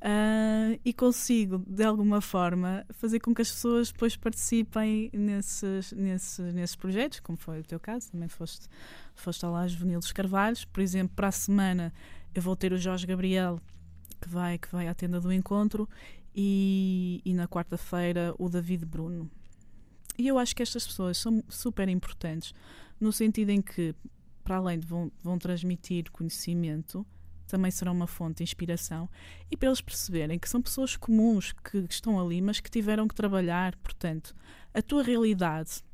ah, e consigo, de alguma forma, fazer com que as pessoas depois participem nesses, nesses, nesses projetos, como foi o teu caso, também foste, foste lá a Juvenil dos Carvalhos. Por exemplo, para a semana eu vou ter o Jorge Gabriel, que vai, que vai à tenda do encontro, e, e na quarta-feira o David Bruno. E eu acho que estas pessoas são super importantes no sentido em que, para além de vão, vão transmitir conhecimento, também serão uma fonte de inspiração e para eles perceberem que são pessoas comuns que estão ali, mas que tiveram que trabalhar. Portanto, a tua realidade.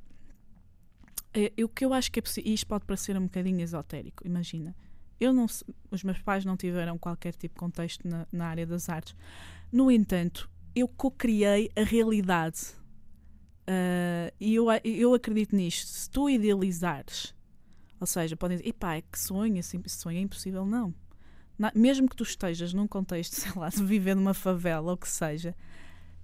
É, o que eu acho que é possível, isto pode parecer um bocadinho esotérico, imagina. Eu não, os meus pais não tiveram qualquer tipo de contexto na, na área das artes. No entanto, eu co-criei a realidade. Ah, e eu, eu acredito nisto. Se tu idealizares, ou seja, podem dizer, epá, é que sonho, esse sonho é impossível. Não. Na- mesmo que tu estejas num contexto, [LAUGHS] sei lá, de viver numa favela ou que seja,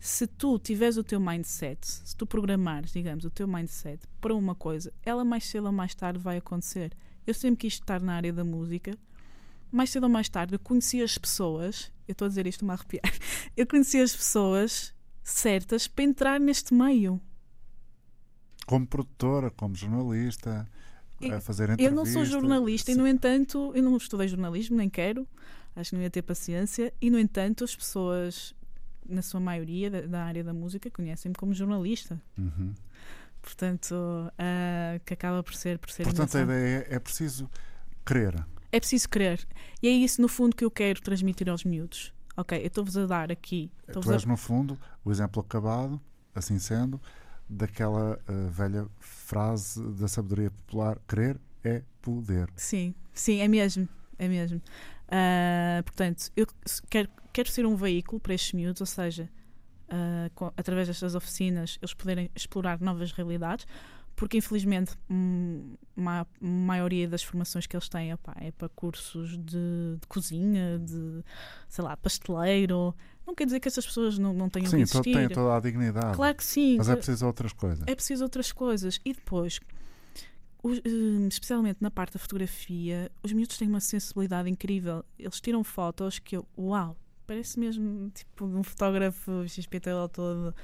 se tu tiveres o teu mindset, se tu programares, digamos, o teu mindset para uma coisa, ela mais cedo ou mais tarde vai acontecer. Eu sempre quis estar na área da música. Mais cedo ou mais tarde eu conheci as pessoas, eu estou a dizer isto, me arrepiar, [LAUGHS] eu conheci as pessoas certas para entrar neste meio. Como produtora, como jornalista, a fazer Eu entrevistas. não sou jornalista e, no entanto, eu não estudei jornalismo, nem quero, acho que não ia ter paciência, e, no entanto, as pessoas, na sua maioria da, da área da música, conhecem-me como jornalista. Uhum. Portanto, ah, que acaba por ser, por ser Portanto, a ideia é, é preciso querer. É preciso querer. E é isso, no fundo, que eu quero transmitir aos miúdos. Ok, eu estou-vos a dar aqui. Tu a- és, no fundo, o exemplo acabado, assim sendo, daquela eh, velha frase da sabedoria popular: querer é poder. Sim, sim, é mesmo. É mesmo. Ah, portanto, eu quero, quero ser um veículo para estes miúdos, ou seja, ah, com- através destas oficinas, eles poderem explorar novas realidades, porque infelizmente hum, a maioria das formações que eles têm opá, é para cursos de, de cozinha, de sei lá, pasteleiro. Não quer dizer que essas pessoas não, não tenham Sim, que existir. tem toda a dignidade. Claro que sim. mas é preciso outras coisas. É preciso outras coisas. E depois, os- hum, especialmente na parte da fotografia, os miúdos têm uma sensibilidade incrível. Eles tiram fotos que eu, uau, parece mesmo tipo um fotógrafo XPTO todo,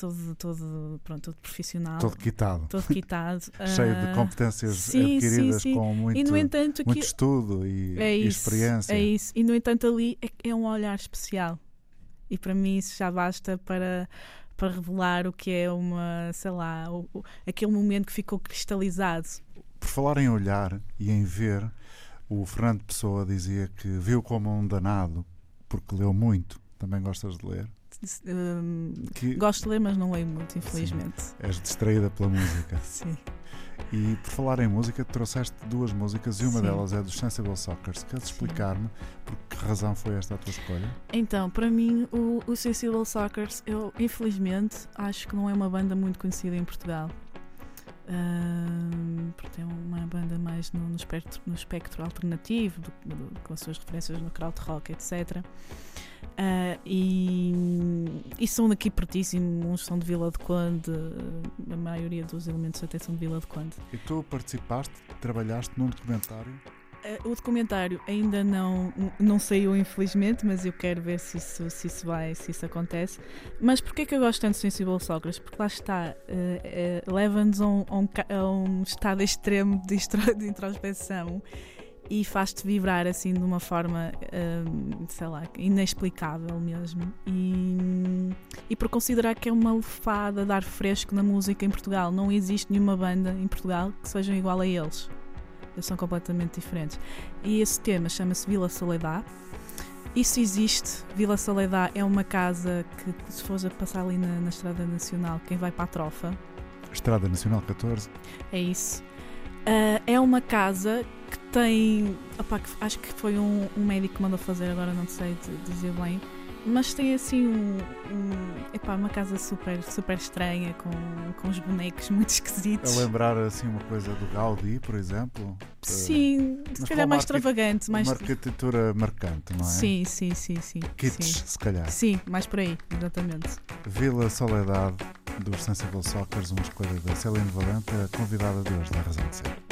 todo, todo, pronto, todo profissional. Todo quitado. todo quitado. [LAUGHS] Cheio de Ah, competências sim, adquiridas sim, sim. com muito, E no entanto, muito aqui, estudo e, é e isso, experiência. É isso. E no entanto, ali é, é um olhar especial. E para mim isso já basta para, para revelar o que é uma, sei lá, o- o- aquele momento que ficou cristalizado. Por falar em olhar e em ver, o Fernando Pessoa dizia que viu como um danado porque leu muito. Também gostas de ler? Hum, Que gosto de ler, mas não leio muito, infelizmente. és distraída pela música. [LAUGHS] Sim. E por falar em música, trouxeste duas músicas e uma Sim. delas é dos Sensible Sockers. Queres Sim. explicar-me por que razão foi esta a tua escolha? Então, para mim, o, o Sensible Sockers, eu infelizmente acho que não é uma banda muito conhecida em Portugal. Hum, porque é uma banda mais no, no espectro, no espectro alternativo, do- do- com as suas referências no krautrock, etc. Ah, e, e são daqui pertíssimo, uns são de Vila de Conde, a maioria dos elementos até são de Vila de Conde. E tu participaste, trabalhaste num documentário Eh, O documentário ainda não, não saiu, infelizmente, mas eu quero ver se isso, se isso vai, se isso acontece. Mas porquê que eu gosto tanto de Sensible Socrates? Porque lá está, eh, leva-nos a, um- a um a um estado extremo de [LAUGHS] introspeção e faz-te vibrar assim de uma forma, eh, sei lá, inexplicável mesmo. E, e por considerar que é uma lefada de ar fresco na música em Portugal, não existe nenhuma banda em Portugal que seja igual a eles Eles são completamente diferentes. E esse tema chama-se Vila Soledad. Isso existe. Vila Soledad é uma casa que, se fores a passar ali na, na Estrada Nacional, quem vai para a Trofa, Estrada Nacional 14. é isso. Ah, é uma casa que tem. que acho que foi um, um médico que mandou fazer, agora não sei dizer bem. Mas tem assim um. um epá, uma casa super, super estranha, com, com uns bonecos [LAUGHS] muito esquisitos. A lembrar assim uma coisa do Gaudí, por exemplo. Sim, mas se calhar mais extravagante. Mais... Uma arquitetura marcante, não é? Sim, sim, sim, sim. Kitsch, sim. se calhar. Sim, mais por aí, exatamente. Vila Soledade dos Sensible Soccers, uma escolha da Celine Valente, convidada de hoje da Razão de Ser.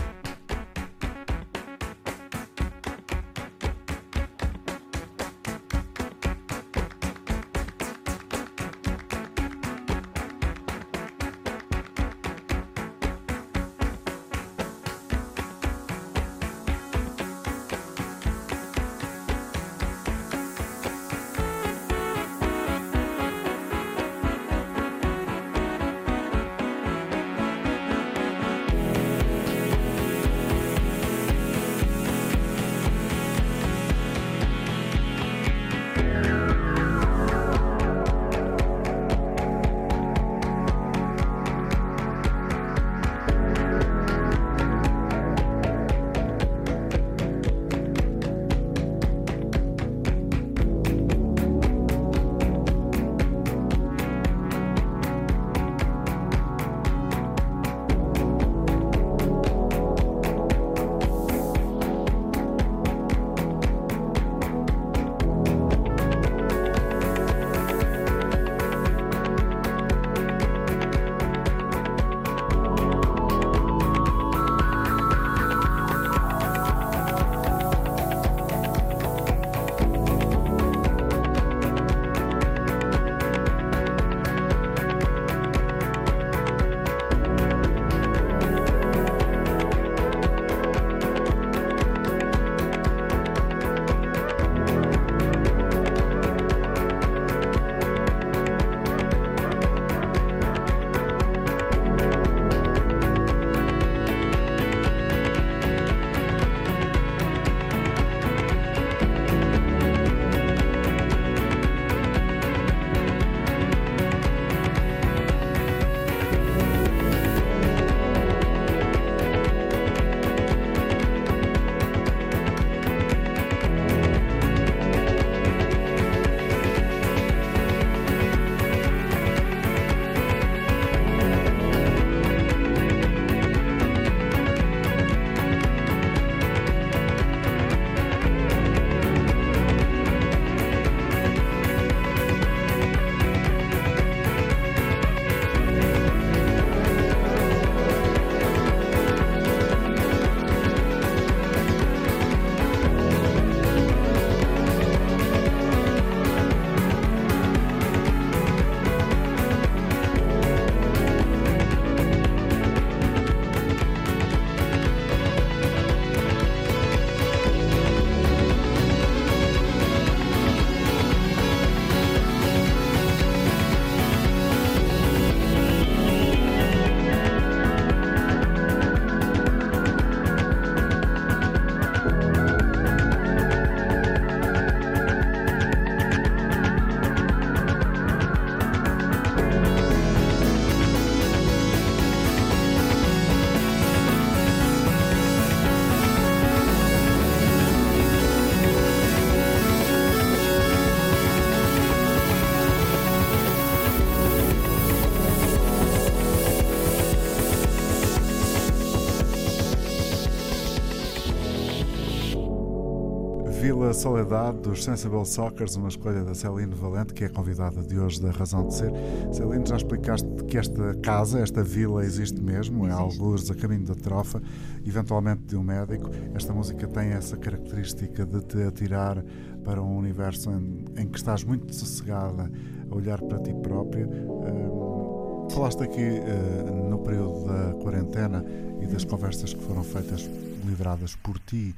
Vila Soledade dos Sensible Soccers, uma escolha da Celine Valente, que é a convidada de hoje da Razão de Ser. Celine, já explicaste que esta casa, esta vila existe mesmo, é Existe. alguns a caminho da trofa, eventualmente de um médico. Esta música tem essa característica de te atirar para um universo em, em que estás muito sossegada a olhar para ti própria. Hum, falaste aqui eh, no período da quarentena e das conversas que foram feitas, lideradas por ti,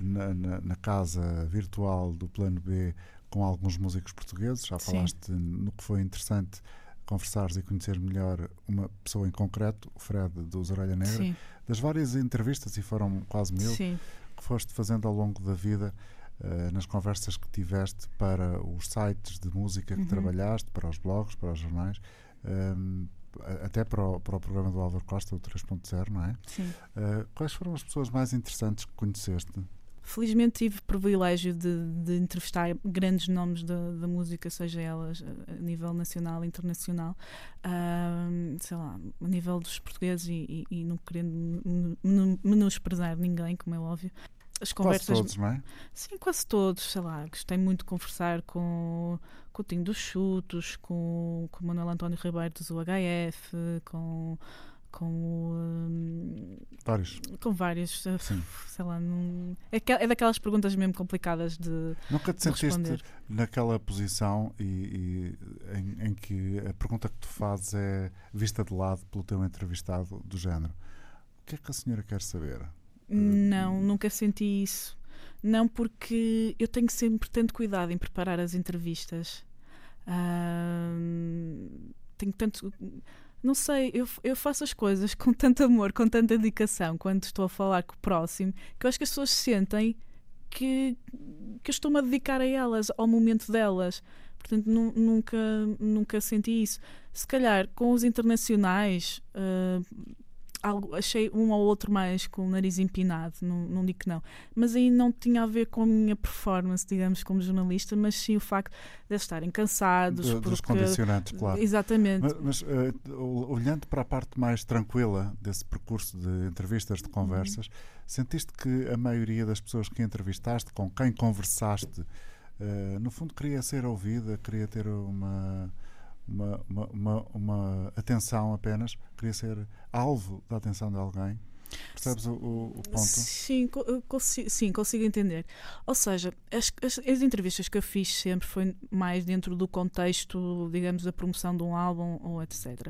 na, na- na casa virtual do Plano B com alguns músicos portugueses. Já Sim. falaste no que foi interessante conversares e conhecer melhor uma pessoa em concreto, o Fred dos Orelha Negra, Sim, das várias entrevistas, e foram quase mil, sim. que foste fazendo ao longo da vida, eh, nas conversas que tiveste para os sites de música que Uhum. trabalhaste, para os blogs, para os jornais, ehm, a- até para o, para o programa do Álvaro Costa, o 3.0, não é? sim. Eh, quais foram as pessoas mais interessantes que conheceste? Felizmente tive o privilégio de, de entrevistar grandes nomes da, da música, seja elas a a nível nacional, internacional, ahm, sei lá, a nível dos portugueses e, e- e não querendo men- men- menosprezar ninguém, como é óbvio. As Quase conversas. todos, não é? Sim, quase todos, sei lá, gostei muito de conversar com, com o Tinho dos Chutos, com, com o Manuel António Ribeiro dos UHF, com, com, o, hum, Vários. com vários, eh, Sim. sei lá, não, é, que- é daquelas perguntas mesmo complicadas de, Nunca te de sentiste responder. naquela posição e, e em, em que a pergunta que tu fazes é vista de lado pelo teu entrevistado do género. O que é que a senhora quer saber? Não, nunca senti isso. Não, porque eu tenho sempre tanto cuidado em preparar as entrevistas. Ahm, tenho tanto. Não sei, eu, eu faço as coisas com tanto amor, com tanta dedicação quando estou a falar com o próximo, que eu acho que as pessoas sentem que, que eu estou-me a dedicar a elas, ao momento delas. Portanto, nu- nunca, nunca senti isso. Se calhar com os internacionais, ah, algo, achei um ou outro mais com o nariz empinado, não, não digo que não. Mas aí não tinha a ver com a minha performance, digamos, como jornalista, mas sim o facto de estarem cansados. Do- dos porque- condicionantes, claro. Exatamente. Mas, mas, eh, ol- olhando para a parte mais tranquila desse percurso de entrevistas, de conversas, sentiste que a maioria das pessoas que entrevistaste, com quem conversaste, eh, no fundo queria ser ouvida, queria ter uma, uma, uma, uma- uma atenção apenas, queria ser alvo da atenção de alguém? Percebes o, o- ponto? Sim, consigo, sim, consigo entender. Ou seja, as, as, as entrevistas que eu fiz sempre foi mais dentro do contexto, digamos, da promoção de um álbum ou etc.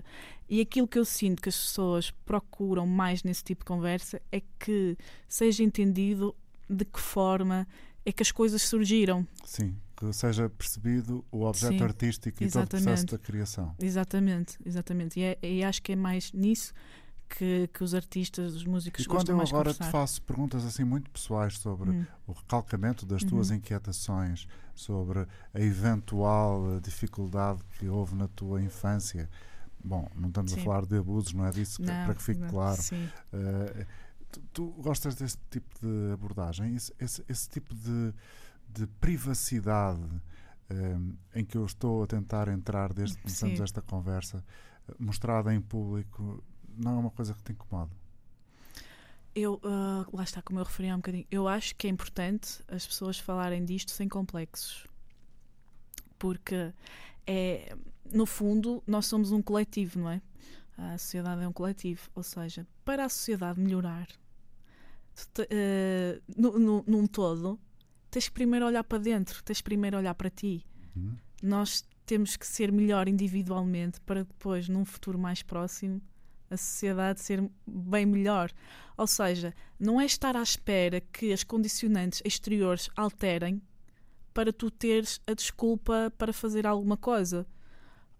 E aquilo que eu sinto que as pessoas procuram mais nesse tipo de conversa é que seja entendido de que forma é que as coisas surgiram. Sim, que seja percebido o objeto Sim, artístico e todo o processo da criação. Exatamente, exatamente. E, é- e acho que é mais nisso que, que os artistas, os músicos E quando eu agora te conversar. faço perguntas assim muito pessoais sobre Hum. o recalcamento das tuas Uhum. inquietações, sobre a eventual eh, dificuldade que houve na tua infância. Bom, não estamos a Sim. falar de abusos, não é disso que, Não, para que fique não, claro. Sim. Eh, tu, tu gostas desse tipo de abordagem? Esse, esse- esse tipo de, de privacidade eh, em que eu estou a tentar entrar desde que começamos Sim. esta conversa, eh, mostrada em público, não é uma coisa que te incomoda? Eu, ah, lá está, como eu referi há um bocadinho, eu acho que é importante as pessoas falarem disto sem complexos. Porque é, no fundo, nós somos um coletivo, não é? A sociedade é um coletivo. Ou seja, para a sociedade melhorar eh, no- no- num todo, tens que primeiro olhar para dentro, tens que primeiro olhar para ti. Hum? Nós temos que ser melhor individualmente para depois, num futuro mais próximo, a sociedade ser bem melhor. Ou seja, não é estar à espera que as condicionantes exteriores alterem para tu teres a desculpa para fazer alguma coisa.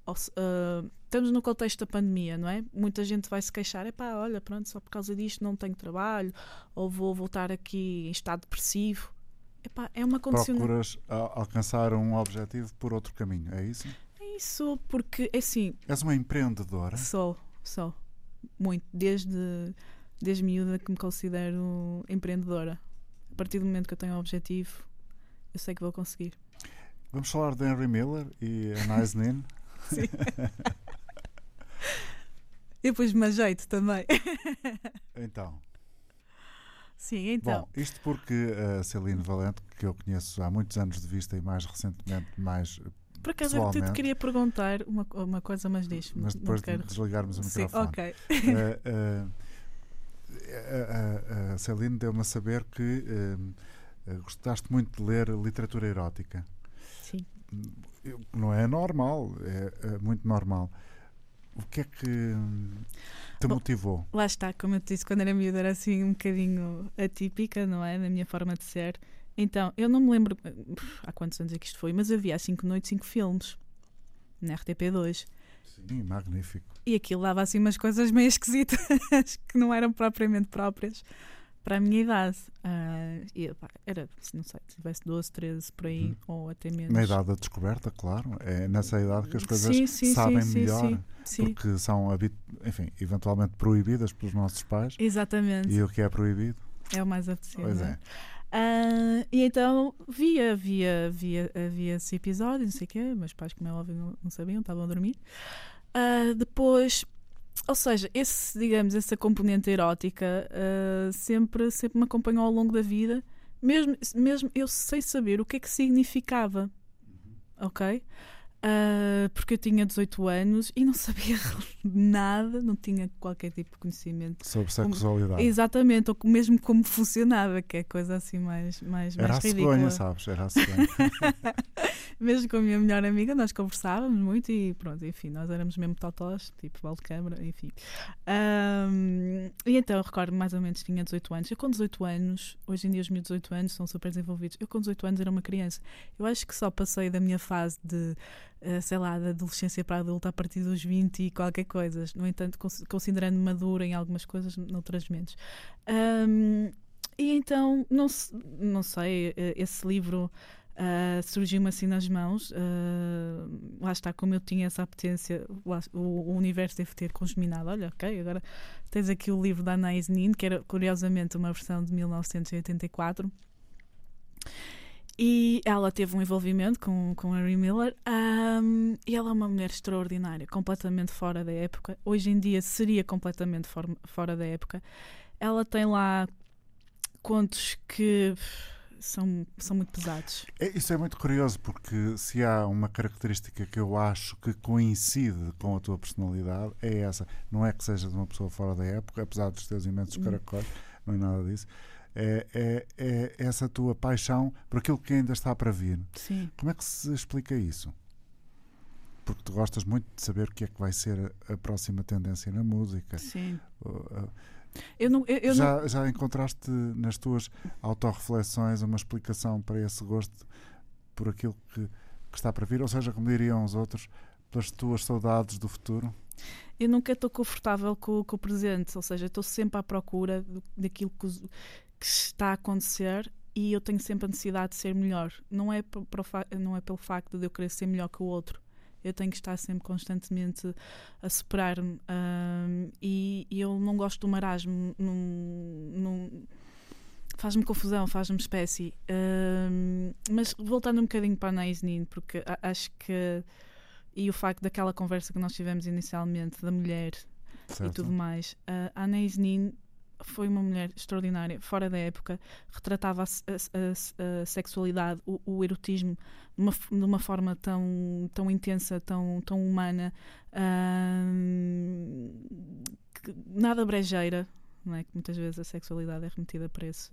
Ou ah, estamos no contexto da pandemia, não é? Muita gente vai se queixar, epá, olha, pronto, só por causa disto não tenho trabalho, ou vou voltar aqui em estado depressivo. Epá, é uma condicionante. Procuras a- alcançar um objetivo por outro caminho, é isso? É isso, porque, é assim, És uma empreendedora? Sou, sou. Muito. Desde, desde miúda que me considero empreendedora. A partir do momento que eu tenho um objetivo, eu sei que vou conseguir. Vamos falar de Henry Miller e a Nice Nin. [LAUGHS] Sim. [LAUGHS] E depois-me ajeito também. Então, Sim, então. bom, isto porque a Celine Valente, que eu conheço há muitos anos de vista e mais recentemente, mais, por acaso eu te queria perguntar uma, uma coisa, mas deixa mas depois de quero... desligarmos o Sim, microfone. ok. Eh, eh, a, a- a Celine deu-me a saber que eh, eh, gostaste muito de ler literatura erótica. Sim. Não é normal, é, é muito normal. O que é que te Bom, motivou? Lá está, como eu te disse, quando era miúda era assim um bocadinho atípica, não é? Na minha forma de ser. Então, eu não me lembro há quantos anos é que isto foi, mas havia há cinco noites, cinco filmes na RTP2. Sim, magnífico. E aquilo dava assim umas coisas meio esquisitas [LAUGHS] que não eram propriamente próprias para a minha idade. Uh, e, pá, era, não sei, se tivesse 12, 13 por aí, uhum. ou até menos. Na idade da descoberta, claro. É nessa idade que as coisas sim, sim, sabem sim, melhor. Porque são, enfim, eventualmente proibidas pelos nossos pais. Exatamente. E o que é proibido? É o mais apetecível. Pois é. Uh, e então via, via, via, via esse episódio, não sei o quê, meus pais, como é óbvio, não, não sabiam, estavam a dormir. Uh, depois, ou seja, esse, digamos, essa componente erótica uh, sempre, sempre me acompanhou ao longo da vida, mesmo, mesmo eu sem saber o que é que significava. Ok? Uh, porque eu tinha 18 anos e não [LAUGHS] sabia nada, não tinha qualquer tipo de conhecimento sobre sexualidade. Como, exatamente, ou mesmo como funcionava, que é coisa assim mais, mais, Era mais a ridícula. Cegonha, sabes? Era a cegonha. [LAUGHS] mesmo com a minha melhor amiga, nós conversávamos muito e pronto, enfim, nós éramos mesmo totós, tipo balde de câmara, enfim. Um, e então eu recordo mais ou menos tinha 18 anos. Eu com 18 anos, hoje em dia os meus 18 anos são super desenvolvidos. Eu com 18 anos era uma criança. Eu acho que só passei da minha fase de sei lá, da adolescência para adulta a partir dos 20 e qualquer coisa. No entanto, considerando madura em algumas coisas, noutras menos. Um, e então, não, não sei, eh, esse livro uh, surgiu-me assim nas mãos. Uh, lá está, como eu tinha essa apetência, o, o universo deve ter congeminado. Olha, ok, agora tens aqui o livro da Anais Nin, que era curiosamente uma versão de 1984. E ela teve um envolvimento com, com Harry Miller um, e ela é uma mulher extraordinária, completamente fora da época. Hoje em dia seria completamente for, fora da época. Ela tem lá contos que são, são muito pesados. É, isso é muito curioso porque se há uma característica que eu acho que coincide com a tua personalidade é essa. Não é que sejas uma pessoa fora da época, apesar dos teus imensos hum. caracóis, não é nada disso é, é, é, essa tua paixão por aquilo que ainda está para vir. Sim. Como é que se explica isso? Porque tu gostas muito de saber o que é que vai ser a, a próxima tendência na música. Sim. Uh, eu não, eu, eu já, não... já encontraste nas tuas autorreflexões uma explicação para esse gosto por aquilo que, que está para vir? Ou seja, como diriam os outros, pelas tuas saudades do futuro? Eu nunca estou confortável com, com, o presente, ou seja, estou sempre à procura daquilo que, que está a acontecer e eu tenho sempre a necessidade de ser melhor. Não é, não é pelo facto de eu querer ser melhor que o outro. Eu tenho que estar sempre constantemente a superar-me. Um, e, e, eu não gosto do marasmo. Faz-me confusão, faz-me espécie. Um, mas voltando um bocadinho para a Anaïs Nin, porque acho que. E o facto daquela conversa que nós tivemos inicialmente, da mulher certo. e tudo mais, a Anaïs Nin foi uma mulher extraordinária, fora da época, retratava a, a, a, a sexualidade, o, o erotismo de uma, de uma, forma tão, tão intensa, tão, tão humana, hum, nada brejeira, não é? Que muitas vezes a sexualidade é remetida para esse,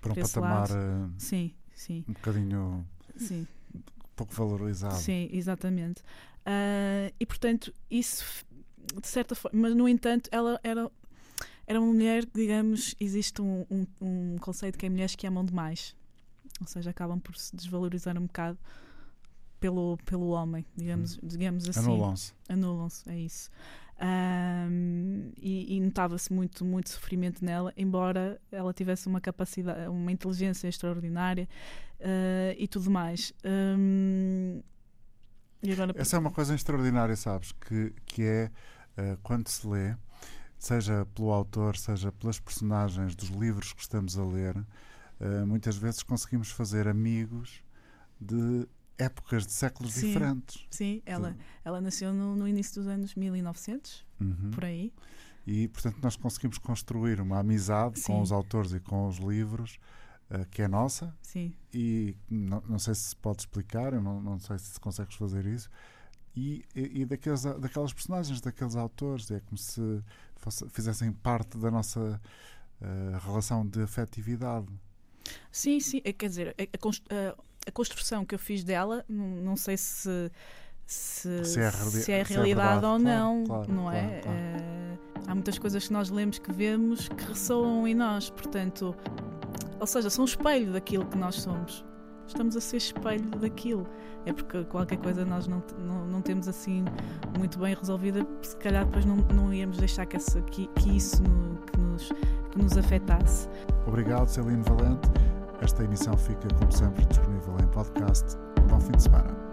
para um para patamar lado. sim, sim. um bocadinho sim. pouco valorizado. Sim, exatamente. Uh, e portanto, isso de certa forma, mas no entanto, ela era era uma mulher, digamos, existe um, um, um conceito que é mulheres que amam demais. Ou seja, acabam por se desvalorizar um bocado pelo, pelo homem, digamos, hum. digamos assim. Anulam-se. Anulam-se, é isso. Um, e, e notava-se muito, muito sofrimento nela, embora ela tivesse uma capacidade, uma inteligência extraordinária uh, e tudo mais. Um, e agora... Essa é uma coisa extraordinária, sabes? Que, que é uh, quando se lê seja pelo autor, seja pelas personagens dos livros que estamos a ler, uh, muitas vezes conseguimos fazer amigos de épocas de séculos sim, diferentes. Sim, ela, ela nasceu no, no início dos anos 1900, uhum. por aí. E, portanto, nós conseguimos construir uma amizade sim. com os autores e com os livros uh, que é nossa. Sim. E não, não sei se se pode explicar, eu não, não sei se consegues fazer isso. E, e, e daqueles, daquelas personagens, daqueles autores, é como se fizessem parte da nossa uh, relação de afetividade. Sim, sim, é, quer dizer, a, construção que eu fiz dela, não, sei se se, se, é, reali se é realidade é ou não, claro, não é? Claro. Uh, há muitas coisas que nós lemos que vemos que ressoam em nós, portanto, ou seja, são um espelho daquilo que nós somos. Estamos a ser espelho daquilo. É porque qualquer coisa nós não, não, não temos assim muito bem resolvida, se calhar depois não, não íamos deixar que, essa, que, que isso no, que, nos, que nos afetasse. Obrigado, Celine Valente. Esta emissão fica, como sempre, disponível em podcast. Bom fim de semana.